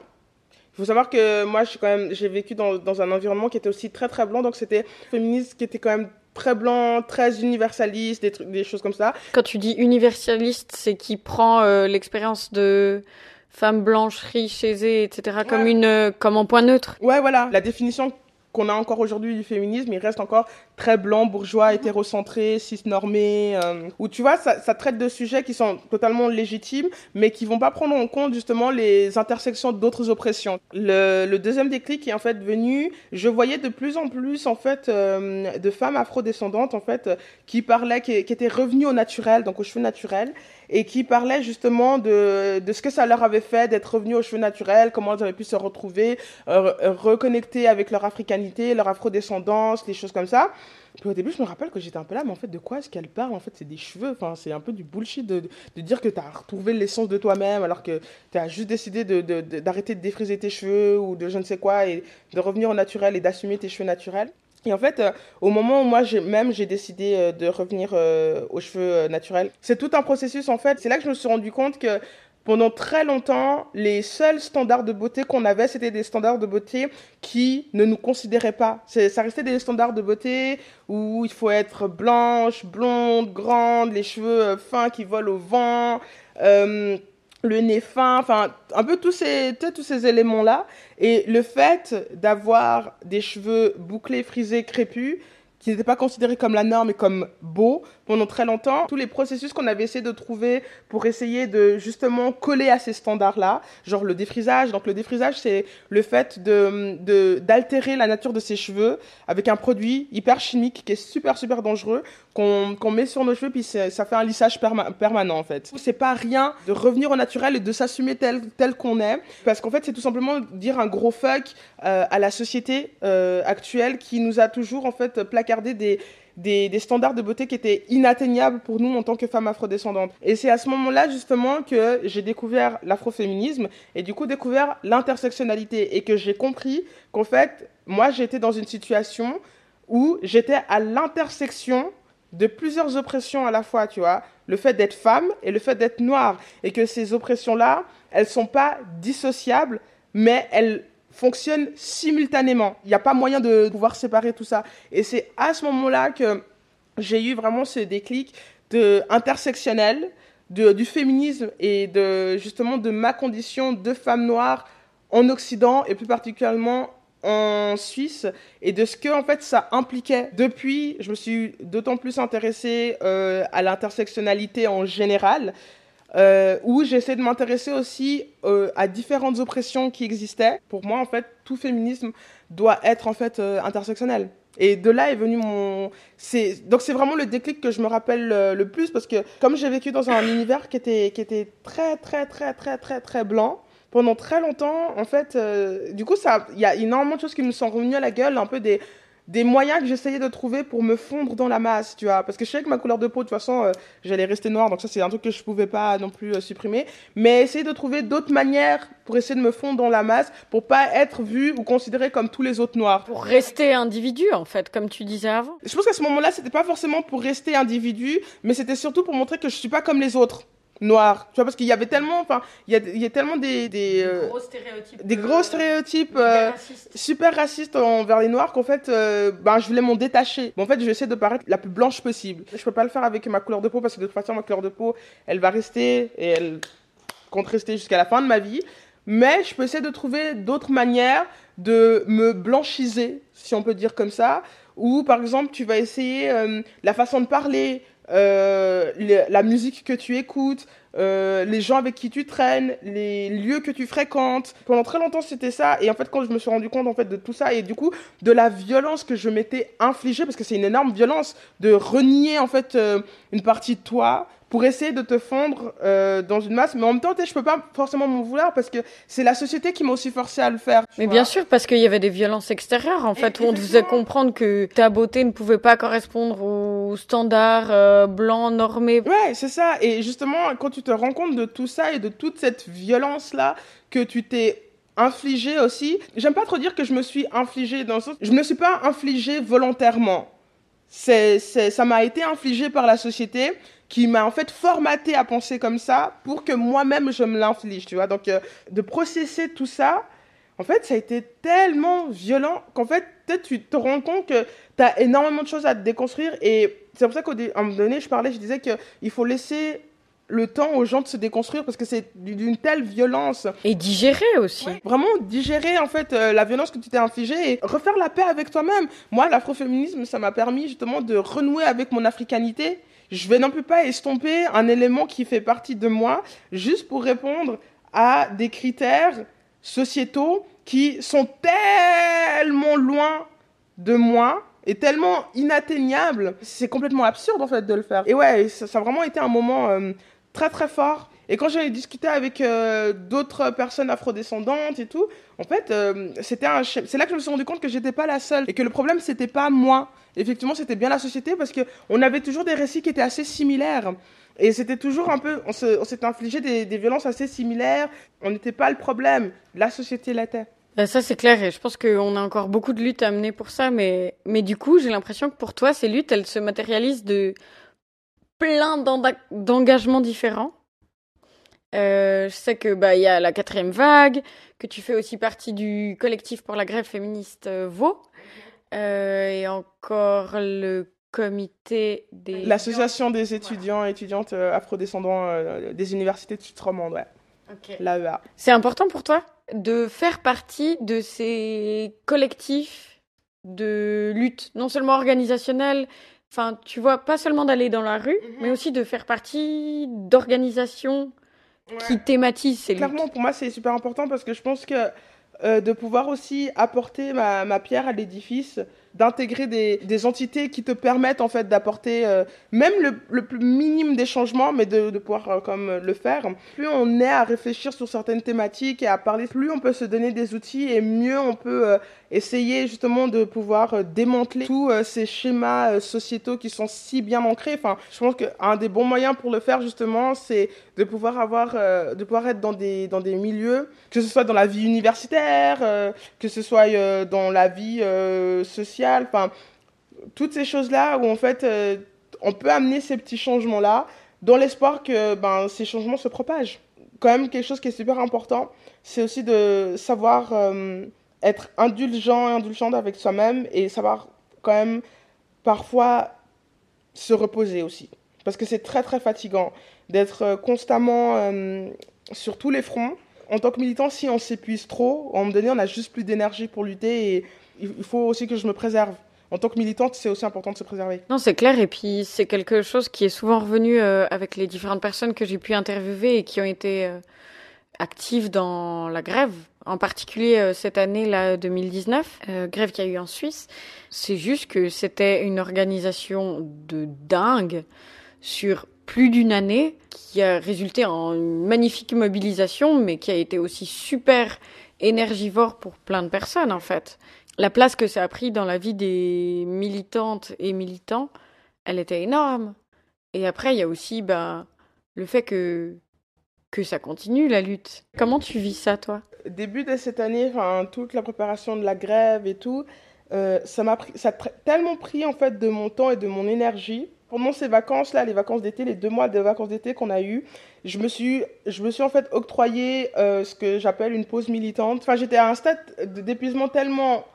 Il faut savoir que moi, j'ai vécu dans, un environnement qui était aussi très très blanc, donc c'était un féminisme qui était quand même très blanc, très universaliste, des, trucs, des choses comme ça. Quand tu dis universaliste, c'est qui prend euh, l'expérience de femme blanche, riche, aisée, etc. comme une, euh, comme en point neutre. Ouais, voilà. La définition qu'on a encore aujourd'hui du féminisme, il reste encore très blanc, bourgeois, hétérocentré, cisnormé, euh, où tu vois, ça, ça, traite de sujets qui sont totalement légitimes, mais qui vont pas prendre en compte justement les intersections d'autres oppressions. Le, le, deuxième déclic est en fait venu, je voyais de plus en plus en fait euh, de femmes afrodescendantes en fait qui parlaient, qui, qui étaient revenues au naturel, donc aux cheveux naturels, et qui parlaient justement de, de ce que ça leur avait fait d'être revenues aux cheveux naturels, comment elles avaient pu se retrouver, euh, reconnecter avec leur africanité, leur afrodescendance, les choses comme ça. Puis au début, je me rappelle que j'étais un peu là, mais en fait, de quoi est-ce qu'elle parle? En fait, c'est des cheveux. Enfin, c'est un peu du bullshit de, de dire que tu as retrouvé l'essence de toi-même alors que tu as juste décidé d'arrêter de, de, défriser tes cheveux ou de je ne sais quoi et de revenir au naturel et d'assumer tes cheveux naturels. Et en fait, euh, au moment où moi, même, j'ai décidé euh, de revenir euh, aux cheveux naturels, c'est tout un processus en fait. C'est là que je me suis rendu compte que pendant très longtemps, les seuls standards de beauté qu'on avait, c'était des standards de beauté qui ne nous considéraient pas. Ça restait des standards de beauté où il faut être blanche, blonde, grande, les cheveux euh, fins qui volent au vent, euh, le nez fin, enfin un peu tous ces, tous ces éléments-là. Et le fait d'avoir des cheveux bouclés, frisés, crépus, qui n'étaient pas considérés comme la norme et comme beaux pendant très longtemps. Tous les processus qu'on avait essayé de trouver pour essayer de justement coller à ces standards-là, genre le défrisage. Donc le défrisage, c'est le fait de d'altérer la nature de ses cheveux avec un produit hyper chimique qui est super super dangereux qu'on qu'on met sur nos cheveux puis ça fait un lissage permanent en fait. C'est pas rien de revenir au naturel et de s'assumer tel tel qu'on est parce qu'en fait c'est tout simplement dire un gros fuck euh, à la société euh, actuelle qui nous a toujours en fait placardé des, des, standards de beauté qui étaient inatteignables pour nous en tant que femmes afrodescendantes. Et c'est à ce moment-là justement que j'ai découvert l'afroféminisme et du coup découvert l'intersectionnalité et que j'ai compris qu'en fait, moi j'étais dans une situation où j'étais à l'intersection de plusieurs oppressions à la fois, tu vois, le fait d'être femme et le fait d'être noire, et que ces oppressions-là, elles sont pas dissociables, mais elles fonctionnent simultanément. Il n'y a pas moyen de pouvoir séparer tout ça. Et c'est à ce moment-là que j'ai eu vraiment ce déclic de intersectionnel, de, du féminisme et de justement de ma condition de femme noire en Occident et plus particulièrement en Suisse et de ce que en fait ça impliquait. Depuis, je me suis d'autant plus intéressée euh, à l'intersectionnalité en général, euh, où j'essaie de m'intéresser aussi euh, à différentes oppressions qui existaient. Pour moi, en fait, tout féminisme doit être en fait euh, intersectionnel. Et de là est venu mon. C'est donc c'est vraiment le déclic que je me rappelle le, le plus parce que comme j'ai vécu dans un univers qui était qui était très très très très très très blanc pendant très longtemps, en fait, euh, du coup il y a énormément de choses qui me sont revenues à la gueule, un peu des des moyens que j'essayais de trouver pour me fondre dans la masse, tu vois. Parce que je savais que ma couleur de peau, de toute façon, euh, j'allais rester noire, donc ça, c'est un truc que je pouvais pas non plus euh, supprimer. Mais essayer de trouver d'autres manières pour essayer de me fondre dans la masse, pour pas être vu ou considéré comme tous les autres noirs. Pour rester individu, en fait, comme tu disais avant. Je pense qu'à ce moment-là, c'était pas forcément pour rester individu, mais c'était surtout pour montrer que je suis pas comme les autres noirs. Tu vois, parce qu'il y avait tellement, enfin, il y a, il y a tellement des, des, Des euh, gros stéréotypes. des euh, gros stéréotypes hyper euh, racistes. super racistes envers les noirs qu'en fait, euh, ben, je voulais m'en détacher. Bon, en fait, je vais essayer de paraître la plus blanche possible. Je peux pas le faire avec ma couleur de peau parce que de toute façon, ma couleur de peau, elle va rester et elle compte rester jusqu'à la fin de ma vie. Mais je peux essayer de trouver d'autres manières de me blanchiser, si on peut dire comme ça. Ou par exemple, tu vas essayer euh, la façon de parler, euh, la musique que tu écoutes, euh, les gens avec qui tu traînes, les lieux que tu fréquentes. Pendant très longtemps, c'était ça. Et en fait, quand je me suis rendu compte en fait de tout ça et du coup de la violence que je m'étais infligée, parce que c'est une énorme violence de renier en fait euh, une partie de toi pour essayer de te fondre euh, dans une masse. Mais en même temps, je peux pas forcément m'en vouloir parce que c'est la société qui m'a aussi forcé à le faire. Mais vois. bien sûr, parce qu'il y avait des violences extérieures, en fait, où on te faisait comprendre que ta beauté ne pouvait pas correspondre aux standards euh, blancs normés. Ouais, c'est ça. Et justement, quand tu te rends compte de tout ça et de toute cette violence-là que tu t'es infligé aussi, j'aime pas trop dire que je me suis infligé dans le sens, je me suis pas infligé volontairement. C'est, ça m'a été infligé par la société qui m'a en fait formaté à penser comme ça pour que moi-même je me l'inflige, tu vois. Donc, euh, de processer tout ça, en fait, ça a été tellement violent qu'en fait, peut-être tu te rends compte que tu as énormément de choses à te déconstruire. Et c'est pour ça qu'à un moment donné, je parlais, je disais qu'il faut laisser le temps aux gens de se déconstruire parce que c'est d'une telle violence. Et digérer aussi. Vraiment digérer en fait euh, la violence que tu t'es infligée et refaire la paix avec toi-même. Moi, l'afroféminisme, ça m'a permis justement de renouer avec mon africanité. Je vais non plus pas estomper un élément qui fait partie de moi juste pour répondre à des critères sociétaux qui sont tellement loin de moi et tellement inatteignables. C'est complètement absurde en fait de le faire. Et ouais, ça, a vraiment été un moment euh, très très fort. Et quand j'ai discuté avec euh, d'autres personnes afrodescendantes et tout, en fait, euh, c'était c'est là que je me suis rendu compte que j'étais pas la seule et que le problème c'était pas moi. Effectivement, c'était bien la société parce que on avait toujours des récits qui étaient assez similaires. Et c'était toujours un peu, on se- on s'était infligé des, violences assez similaires. On n'était pas le problème, la société l'était. Ben, ça, c'est clair. Et je pense qu'on a encore beaucoup de luttes à mener pour ça. Mais, mais du coup, j'ai l'impression que pour toi, ces luttes, elles se matérialisent de plein d'engagements différents. Euh, je sais que bah il y a la quatrième vague, que tu fais aussi partie du collectif pour la grève féministe euh, Vaux, euh, et encore le comité des L'association des étudiants et étudiantes euh, afrodescendants euh, des universités de Suisse romande, ouais, l'AEA. C'est important pour toi de faire partie de ces collectifs de lutte, non seulement organisationnels, enfin, tu vois, pas seulement d'aller dans la rue, Mhm. mais aussi de faire partie d'organisations qui thématisent ces luttes. Clairement, pour moi, c'est super important parce que je pense que de pouvoir aussi apporter ma, ma pierre à l'édifice, d'intégrer des, entités qui te permettent en fait d'apporter euh, même le, plus minime des changements, mais de, pouvoir euh, comme le faire. Plus on est à réfléchir sur certaines thématiques et à parler, plus on peut se donner des outils et mieux on peut euh, essayer justement de pouvoir euh, démanteler tous euh, ces schémas euh, sociétaux qui sont si bien ancrés. Enfin, je pense qu'un des bons moyens pour le faire justement, c'est de pouvoir avoir, euh, de pouvoir être dans des dans des milieux, que ce soit dans la vie universitaire, euh, que ce soit euh, dans la vie euh, toutes ces choses là où en fait euh, on peut amener ces petits changements là dans l'espoir que ben ces changements se propagent. Quand même quelque chose qui est super important, c'est aussi de savoir euh, être indulgent et indulgente avec soi-même et savoir quand même parfois se reposer aussi. parce que c'est très très fatigant d'être constamment sur tous les fronts. En tant que militant, si on s'épuise trop, à un moment donné, on n'a juste plus d'énergie pour lutter et il faut aussi que je me préserve en tant que militante, c'est aussi important de se préserver. Non, c'est clair. Et puis, c'est quelque chose qui est souvent revenu euh, avec les différentes personnes que j'ai pu interviewer et qui ont été euh, actives dans la grève. En particulier euh, cette année, là, 2019, grève qu'il y a eu en Suisse. C'est juste que c'était une organisation de dingue sur plus d'une année qui a résulté en une magnifique mobilisation, mais qui a été aussi super énergivore pour plein de personnes, en fait la place que ça a pris dans la vie des militantes et militants, elle était énorme. Et après, il y a aussi ben, le fait que, que ça continue, la lutte. Comment tu vis ça, toi? Début de cette année, toute la préparation de la grève et tout, euh, ça m'a a tellement pris en fait de mon temps et de mon énergie. Pendant ces vacances-là, les vacances d'été, les deux mois de vacances d'été qu'on a eu, je me suis, je me suis en fait octroyé euh, ce que j'appelle une pause militante. Enfin, j'étais à un stade d'épuisement tellement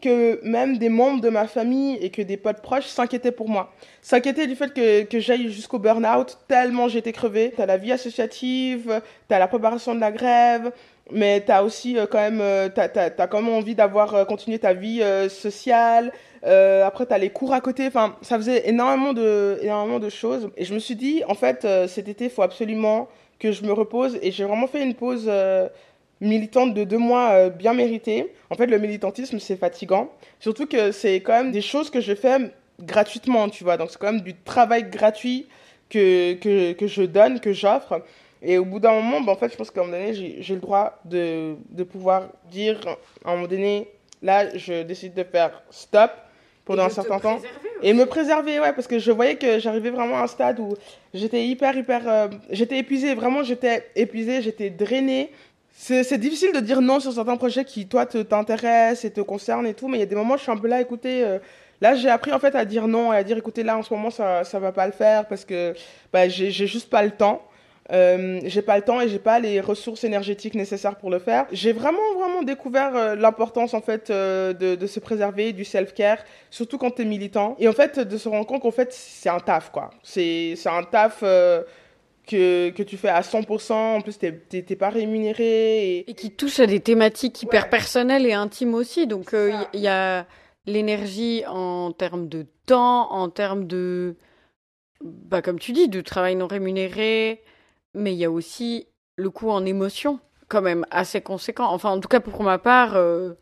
que même des membres de ma famille et que des potes proches s'inquiétaient pour moi. S'inquiétaient du fait que, que j'aille jusqu'au burn-out tellement j'étais crevée. T'as la vie associative, t'as la préparation de la grève, mais t'as aussi euh, quand même, euh, t'as, t'as, quand même envie d'avoir euh, continué ta vie sociale. après, t'as les cours à côté. Enfin, ça faisait énormément de, énormément de choses. Et je me suis dit, en fait, cet été, il faut absolument que je me repose. Et j'ai vraiment fait une pause militante de deux mois euh, bien méritée. En fait, le militantisme, c'est fatigant. Surtout que c'est quand même des choses que je fais gratuitement, tu vois. Donc, c'est quand même du travail gratuit que, que, que je donne, que j'offre. Et au bout d'un moment, ben, en fait, je pense qu'à un moment donné, j'ai le droit de, de pouvoir dire, à un moment donné, là, je décide de faire stop pendant un certain temps. Et me préserver, ouais, parce que je voyais que j'arrivais vraiment à un stade où j'étais hyper, hyper. Euh, j'étais épuisée, vraiment, j'étais épuisée, j'étais drainée c'est difficile de dire non sur certains projets qui, toi, t'intéressent et te concernent et tout, mais il y a des moments où je suis un peu là, écoutez, euh, là, j'ai appris en fait à dire non et à dire, écoutez, là, en ce moment, ça, ça va pas le faire parce que bah, j'ai juste pas le temps. Euh, j'ai pas le temps et j'ai pas les ressources énergétiques nécessaires pour le faire. J'ai vraiment vraiment découvert euh, l'importance en fait de, se préserver, du self-care, surtout quand tu es militant. Et en fait de se rendre compte qu'en fait c'est un taf quoi. C'est un taf que, que tu fais à 100%, en plus t'es pas rémunéré. Et... qui touche à des thématiques hyper personnelles et intimes aussi. Donc euh, il y, a l'énergie en termes de temps, en termes de, bah, comme tu dis, de travail non rémunéré, mais il y a aussi le coût en émotion, quand même assez conséquent. Enfin, en tout cas pour ma part, euh,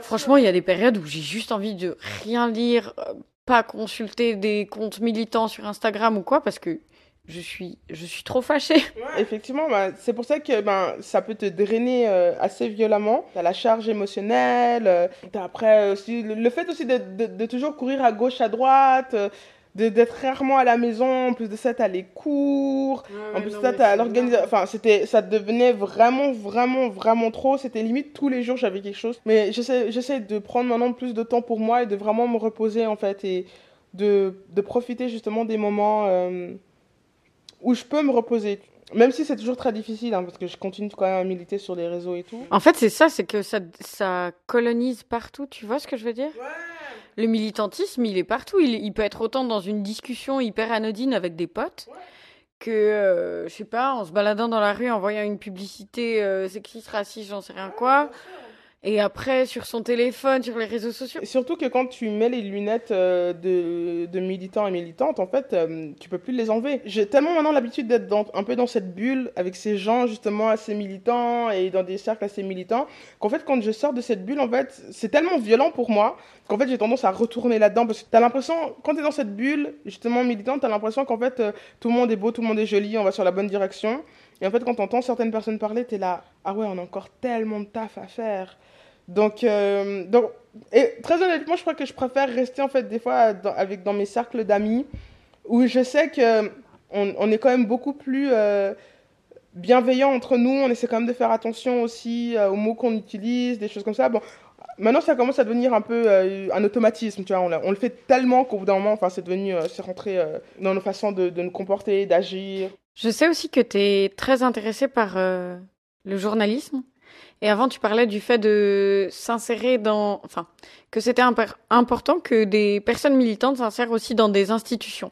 franchement, il y a des périodes où j'ai juste envie de rien lire, euh, pas consulter des comptes militants sur Instagram ou quoi, parce que je suis, je suis trop fâchée. effectivement, bah, c'est pour ça que ben, ça peut te drainer euh, assez violemment. T'as la charge émotionnelle, euh, après aussi le, fait aussi de, de, toujours courir à gauche, à droite, euh, d'être rarement à la maison. En plus de ça, t'as les cours. en plus de ça, t'as l'organisation. Enfin, c'était, ça devenait vraiment, vraiment, vraiment trop. C'était limite tous les jours, j'avais quelque chose. Mais j'essaie, j'essaie de prendre maintenant plus de temps pour moi et de vraiment me reposer en fait et de, de profiter justement des moments où je peux me reposer. Même si c'est toujours très difficile, hein, parce que je continue quand même à militer sur les réseaux et tout. En fait, c'est ça, c'est que ça, ça colonise partout. Tu vois ce que je veux dire? Le militantisme, il est partout. Il, il, peut être autant dans une discussion hyper anodine avec des potes. que, euh, je sais pas, en se baladant dans la rue, en voyant une publicité euh, sexiste, raciste, j'en sais rien quoi, et après, sur son téléphone, sur les réseaux sociaux. surtout que quand tu mets les lunettes euh, de, de, militants et militantes, en fait, euh, tu peux plus les enlever. J'ai tellement maintenant l'habitude d'être un peu dans cette bulle avec ces gens justement assez militants et dans des cercles assez militants qu'en fait, quand je sors de cette bulle, en fait, c'est tellement violent pour moi qu'en fait, j'ai tendance à retourner là-dedans parce que tu as l'impression, quand tu es dans cette bulle justement militante, tu as l'impression qu'en fait, euh, tout le monde est beau, tout le monde est joli, on va sur la bonne direction. Et en fait, quand tu entends certaines personnes parler, tu es là, ah ouais, on a encore tellement de taf à faire. Donc, euh, donc et très honnêtement, je crois que je préfère rester en fait des fois dans, avec dans mes cercles d'amis où je sais que on, est quand même beaucoup plus euh, bienveillant entre nous. On essaie quand même de faire attention aussi euh, aux mots qu'on utilise, des choses comme ça. Bon, maintenant ça commence à devenir un peu un automatisme, tu vois. On, le fait tellement qu'au bout d'un moment, enfin, c'est devenu, c'est rentré dans nos façons de nous comporter, d'agir. Je sais aussi que tu es très intéressé par le journalisme. Et avant, tu parlais du fait de s'insérer dans, enfin, que c'était important que des personnes militantes s'insèrent aussi dans des institutions.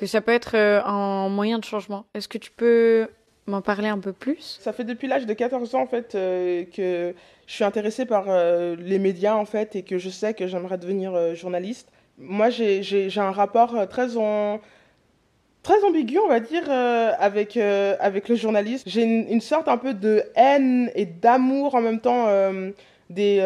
que ça peut être un moyen de changement. Est-ce que tu peux m'en parler un peu plus? Ça fait depuis l'âge de 14 ans en fait que je suis intéressée par les médias en fait et que je sais que j'aimerais devenir journaliste. Moi j'ai un rapport très très ambigu, on va dire, euh, avec, euh, avec le journaliste. J'ai une, sorte un peu de haine et d'amour en même temps euh, des,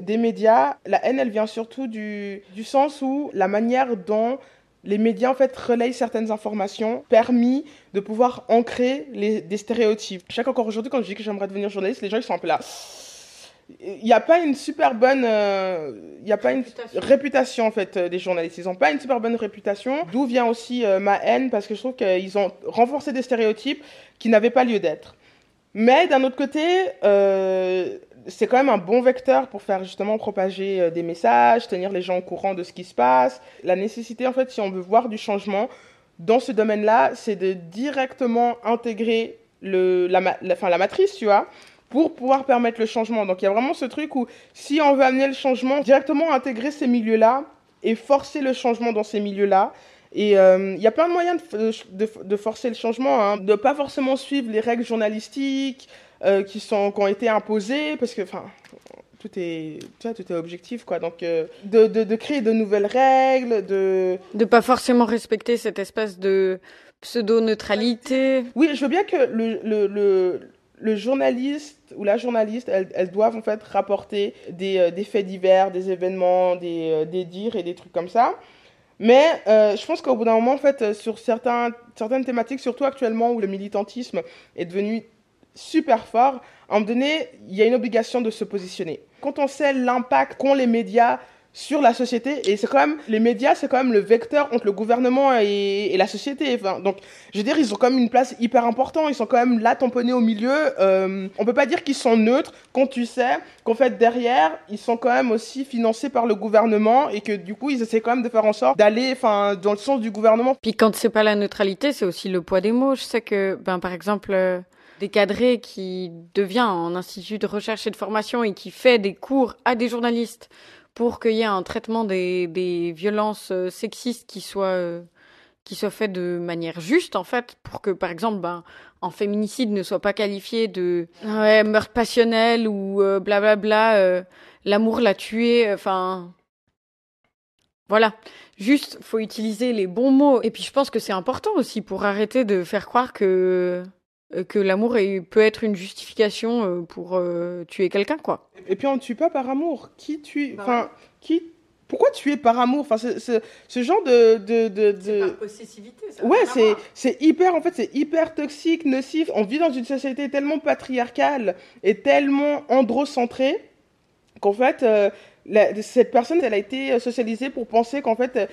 des médias. La haine, elle vient surtout du, du sens où la manière dont les médias en fait relayent certaines informations permis de pouvoir ancrer les, des stéréotypes. Chaque encore aujourd'hui, quand je dis que j'aimerais devenir journaliste, les gens ils sont un peu là il n'y a pas une super bonne euh, y a pas une réputation. en fait euh, des journalistes. Ils n'ont pas une super bonne réputation d'où vient aussi euh, ma haine parce que je trouve qu'ils ont renforcé des stéréotypes qui n'avaient pas lieu d'être. Mais d'un autre côté c'est quand même un bon vecteur pour faire justement propager des messages tenir les gens au courant de ce qui se passe. La nécessité en fait si on veut voir du changement dans ce domaine là c'est de directement intégrer le la, la, la matrice tu vois pour pouvoir permettre le changement. Donc il y a vraiment ce truc où si on veut amener le changement, directement intégrer ces milieux-là et forcer le changement dans ces milieux-là. Et euh, il y a plein de moyens de, de, forcer le changement, hein. de pas forcément suivre les règles journalistiques euh, qui, sont, qui ont été imposées, parce que enfin, tout est, tout est objectif, quoi. Donc, euh, de, de, de, créer de nouvelles règles, de... De pas forcément respecter cette espèce de pseudo-neutralité. Oui, je veux bien que le, le, le, le journaliste ou la journaliste, elles, doivent en fait rapporter des, euh, des, faits divers, des événements, des, euh, dires et des trucs comme ça. Mais euh, je pense qu'au bout d'un moment, en fait, sur certains, certaines thématiques, surtout actuellement où le militantisme est devenu super fort, à un moment donné, il y a une obligation de se positionner. Quand on sait l'impact qu'ont les médias sur la société et c'est quand même les médias c'est quand même le vecteur entre le gouvernement et, la société enfin, donc je veux dire ils ont quand même une place hyper importante ils sont quand même là tamponnés au milieu euh, on peut pas dire qu'ils sont neutres quand tu sais qu'en fait derrière ils sont quand même aussi financés par le gouvernement et que du coup ils essaient quand même de faire en sorte d'aller enfin dans le sens du gouvernement. Puis quand c'est pas la neutralité c'est aussi le poids des mots. Je sais que ben par exemple euh, des cadrés qui devient en institut de recherche et de formation et qui fait des cours à des journalistes pour qu'il y ait un traitement des, des violences euh, sexistes qui soit euh, qui soit fait de manière juste en fait pour que par exemple ben un féminicide ne soit pas qualifié de ouais, meurtre passionnel ou blablabla euh, bla, bla, l'amour l'a tué enfin voilà. Juste faut utiliser les bons mots. Et puis je pense que c'est important aussi pour arrêter de faire croire que que l'amour peut être une justification euh, pour euh, tuer quelqu'un, quoi. Et puis on ne tue pas par amour. Qui tue bah Enfin, qui pourquoi tuer par amour? Enfin, ce genre de de de, de... Par possessivité. Ça ouais, c'est c'est hyper en fait c'est hyper toxique, nocif. On vit dans une société tellement patriarcale et tellement androcentrée qu'en fait cette personne elle a été socialisée pour penser qu'en fait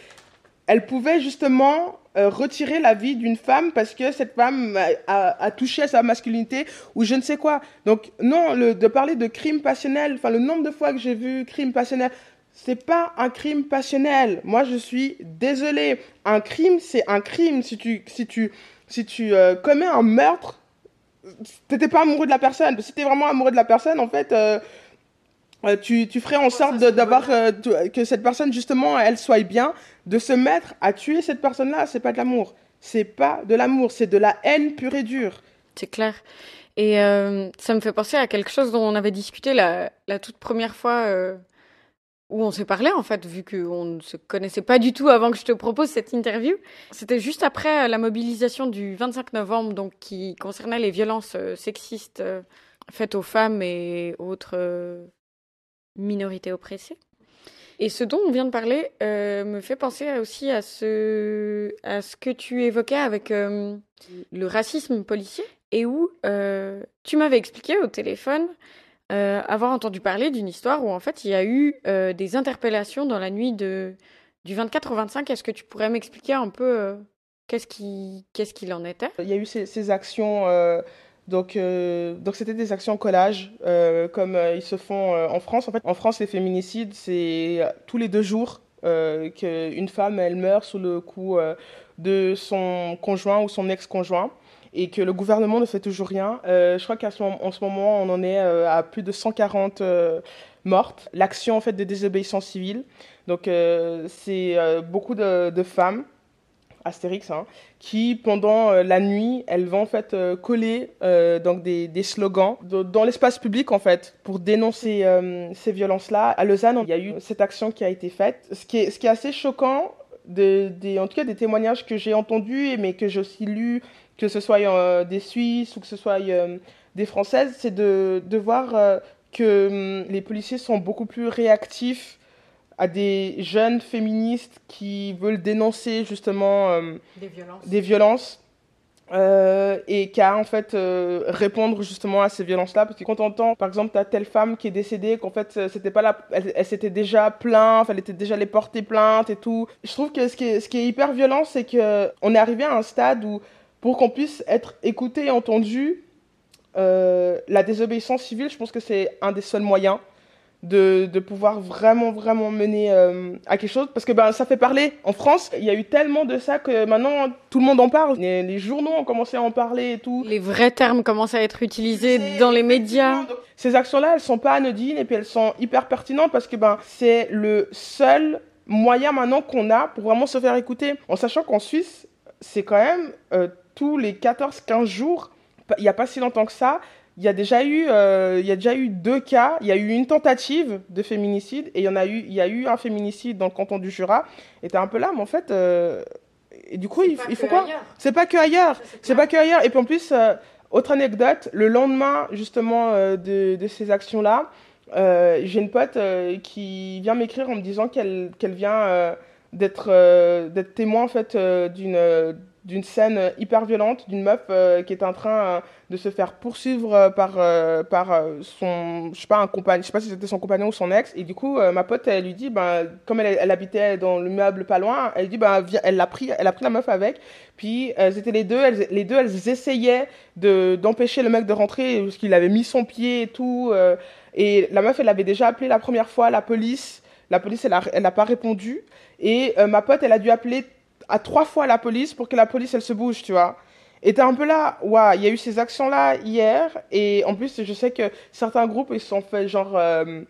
elle pouvait justement euh, retirer la vie d'une femme parce que cette femme a, touché à sa masculinité ou je ne sais quoi. Donc non, de parler de crime passionnel, enfin le nombre de fois que j'ai vu crime passionnel, c'est pas un crime passionnel. Moi je suis désolée. Un crime, c'est un crime. Si tu, si tu, si tu euh, commets un meurtre, t'étais pas amoureux de la personne. Si t'es vraiment amoureux de la personne, en fait. Euh, euh, tu, tu, ferais en sorte d'avoir euh, que cette personne justement elle soit bien de se mettre à tuer cette personne là c'est pas de l'amour. C'est pas de l'amour. C'est de la haine pure et dure. C'est clair. Et euh, ça me fait penser à quelque chose dont on avait discuté la, la toute première fois euh, où on s'est parlé en fait vu qu'on ne se connaissait pas du tout avant que je te propose cette interview. C'était juste après la mobilisation du 25 novembre donc qui concernait les violences sexistes faites aux femmes et autres minorité oppressée. Et ce dont on vient de parler euh, me fait penser aussi à ce, à ce que tu évoquais avec euh, le racisme policier et où euh, tu m'avais expliqué au téléphone avoir entendu parler d'une histoire où en fait il y a eu des interpellations dans la nuit de, du 24 au 25. Est-ce que tu pourrais m'expliquer un peu qu'est-ce qu'il qu'il en était? Il y a eu ces, ces actions donc, euh, donc c'était des actions collage, euh, comme euh, ils se font en France. En fait, en France, les féminicides, c'est tous les deux jours qu'une femme, elle meurt sous le coup de son conjoint ou son ex-conjoint et que le gouvernement ne fait toujours rien. je crois qu'en ce, moment, on en est à plus de 140 mortes. L'action en fait de désobéissance civile. Donc, c'est beaucoup de femmes Astérix, hein, qui pendant la nuit, elles vont en fait coller donc des, slogans dans l'espace public en fait pour dénoncer ces violences-là. À Lausanne, il y a eu cette action qui a été faite. Ce qui est, assez choquant, en tout cas des témoignages que j'ai entendus, mais que j'ai aussi lus, que ce soit euh, des Suisses ou que ce soit euh, des Françaises, c'est de, voir euh, que hum, les policiers sont beaucoup plus réactifs à des jeunes féministes qui veulent dénoncer justement des violences. Des violences euh, et qu'à en fait euh, répondre justement à ces violences-là parce que quand on entend par exemple t'as telle femme qui est décédée qu'en fait euh, c'était pas là elle, s'était déjà plainte elle était déjà les porter plainte et tout je trouve que ce qui est, ce qui est hyper violent c'est que on est arrivé à un stade où pour qu'on puisse être écouté et entendu la désobéissance civile je pense que c'est un des seuls moyens de, de, pouvoir vraiment, vraiment mener euh, à quelque chose. Parce que ben, ça fait parler. En France, il y a eu tellement de ça que maintenant, tout le monde en parle. Les, les journaux ont commencé à en parler et tout. Les vrais termes commencent à être utilisés dans les médias. Ces actions-là, elles sont pas anodines et puis elles sont hyper pertinentes parce que ben, c'est le seul moyen maintenant qu'on a pour vraiment se faire écouter. En sachant qu'en Suisse, c'est quand même euh, tous les 14-15 jours, il n'y a pas si longtemps que ça, il y a déjà eu, euh, il y a déjà eu deux cas. Il y a eu une tentative de féminicide et il y en a eu, il y a eu un féminicide dans le canton du Jura. Et t'es un peu là, mais en fait, euh, et du coup, il, faut quoi C'est pas que ailleurs. C'est pas que ailleurs. Et puis en plus, euh, autre anecdote, le lendemain justement de, de, ces actions-là, j'ai une pote qui vient m'écrire en me disant qu'elle qu'elle vient d'être d'être témoin en fait d'une d'une scène hyper violente d'une meuf euh, qui est en train euh, de se faire poursuivre euh, par par son je sais pas un compagnon je sais pas si c'était son compagnon ou son ex. Et du coup ma pote elle lui dit ben comme elle, elle habitait dans le meuble pas loin elle dit ben elle l'a pris elle a pris la meuf avec. Puis étaient les deux elles, les deux elles essayaient de d'empêcher le mec de rentrer parce qu'il avait mis son pied et tout et la meuf elle avait déjà appelé la première fois la police. La police elle a, elle a pas répondu. Et ma pote elle a dû appeler à trois fois la police pour que la police, elle se bouge, tu vois. Et t'es un peu là, waouh, il y a eu ces actions-là hier, et en plus, je sais que certains groupes, ils se sont fait genre, euh,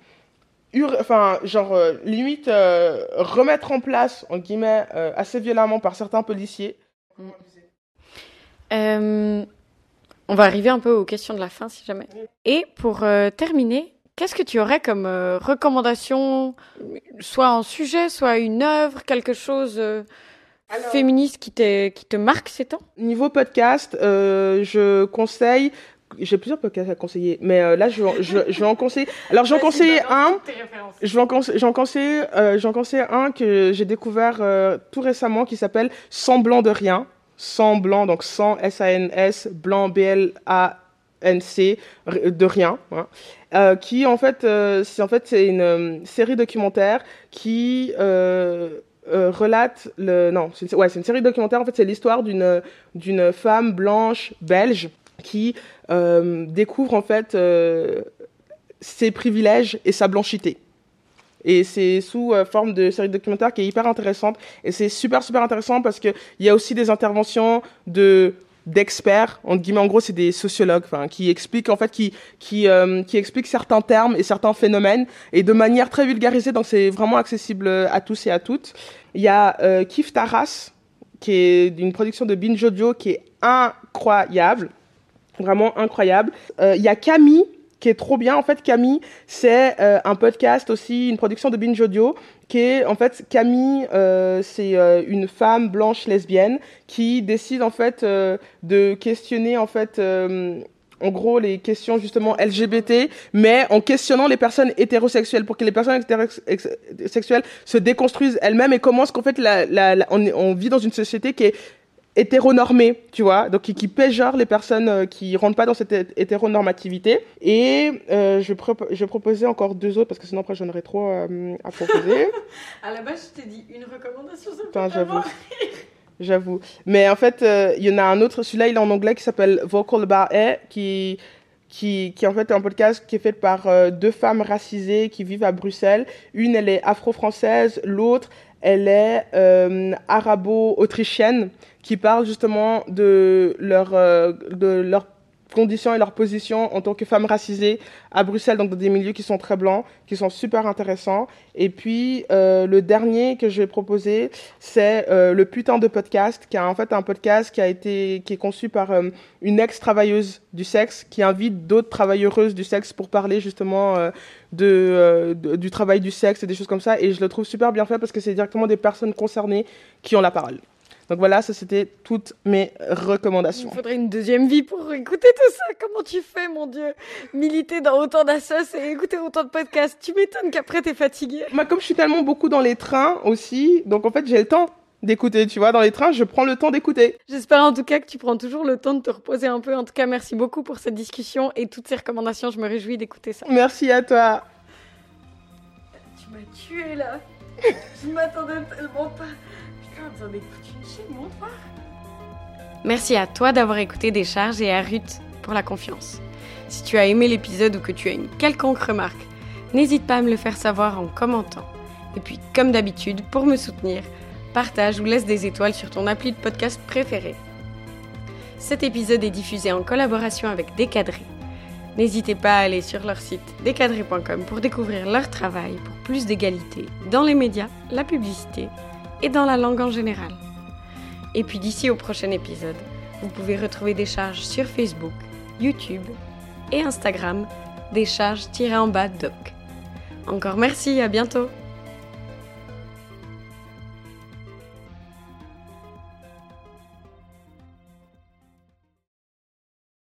enfin, genre, euh, limite, euh, remettre en place, en guillemets, assez violemment par certains policiers. on va arriver un peu aux questions de la fin, si jamais. Et pour terminer, Qu'est-ce que tu aurais comme recommandation, soit en sujet, soit une œuvre, quelque chose féministe qui, qui te marque ces temps? Niveau podcast, euh, je conseille j'ai plusieurs podcasts à conseiller, mais euh, là, je, je, je, vais en conseiller. Alors, j'en conseille un. Je vais en, j'en conseille, euh, j'en conseille un que j'ai découvert euh, tout récemment qui s'appelle Semblant de rien. Semblant, donc sans S-A-N-S, blanc B-L-A-N-C, de rien. Hein. Qui en fait, c'est en fait c'est une série documentaire qui euh, relate le non c'est une série documentaire. En fait c'est l'histoire d'une d'une femme blanche belge qui euh, découvre en fait euh, ses privilèges et sa blanchité. Et c'est sous forme de série documentaire qui est hyper intéressante. Et c'est super super intéressant parce que il y a aussi des interventions de d'experts, en gros, c'est des sociologues, qui expliquent en fait, euh, qui expliquent certains termes et certains phénomènes et de manière très vulgarisée, donc c'est vraiment accessible à tous et à toutes. Il y a euh, Kif Taras, qui est d'une production de Binge Audio, qui est incroyable, vraiment incroyable. Euh, il y a Camille qui est trop bien. En fait, Camille, c'est euh, un podcast aussi, une production de Binge Audio, qui est, en fait, Camille, euh, c'est euh, une femme blanche lesbienne qui décide, en fait, de questionner, en fait, en gros, les questions justement LGBT, mais en questionnant les personnes hétérosexuelles pour que les personnes hétérosexuelles se déconstruisent elles-mêmes et comment est-ce qu'en fait la, la, on, on, vit dans une société qui est hétéronormé, tu vois, donc qui, qui péjore les personnes euh, qui rentrent pas dans cette hétéronormativité. Et euh, je, je proposais encore deux autres parce que sinon après j'en aurais trop euh, à proposer. à la base, je t'ai dit une recommandation, ça j'avoue. J'avoue. Mais en fait, il y en a un autre, celui-là il est en anglais qui s'appelle Vocal Bar A, qui qui, qui en fait est un podcast qui est fait par deux femmes racisées qui vivent à Bruxelles. Une, elle est afro-française, l'autre, elle est arabo-autrichienne qui parlent justement de leur, euh, de leur conditions et leur position en tant que femmes racisées à Bruxelles, donc dans des milieux qui sont très blancs, qui sont super intéressants. Et puis euh, le dernier que je vais proposer, c'est euh, le putain de podcast, qui est en fait un podcast qui a été qui est conçu par euh, une ex-travailleuse du sexe qui invite d'autres travailleuses du sexe pour parler justement de, de, du travail du sexe et des choses comme ça. Et je le trouve super bien fait parce que c'est directement des personnes concernées qui ont la parole. Donc voilà, ça c'était toutes mes recommandations. Il faudrait une deuxième vie pour écouter tout ça. Comment tu fais, mon Dieu? Militer dans autant d'assos et écouter autant de podcasts. Tu m'étonnes qu'après t'es fatigué. Moi, comme je suis tellement beaucoup dans les trains aussi, donc en fait j'ai le temps d'écouter, tu vois, dans les trains, je prends le temps d'écouter. J'espère en tout cas que tu prends toujours le temps de te reposer un peu. En tout cas, merci beaucoup pour cette discussion et toutes ces recommandations. Je me réjouis d'écouter ça. Merci à toi. Tu m'as tué là. je m'attendais tellement pas. Merci à toi d'avoir écouté Décharge et à Ruth pour la confiance. Si tu as aimé l'épisode ou que tu as une quelconque remarque, n'hésite pas à me le faire savoir en commentant. Et puis, comme d'habitude, pour me soutenir, partage ou laisse des étoiles sur ton appli de podcast préféré. Cet épisode est diffusé en collaboration avec Décadré. N'hésitez pas à aller sur leur site décadré.com pour découvrir leur travail pour plus d'égalité dans les médias, la publicité et dans la langue en général. Et puis d'ici au prochain épisode, vous pouvez retrouver des charges sur Facebook, YouTube et Instagram, des charges tirées en bas doc. Encore merci, à bientôt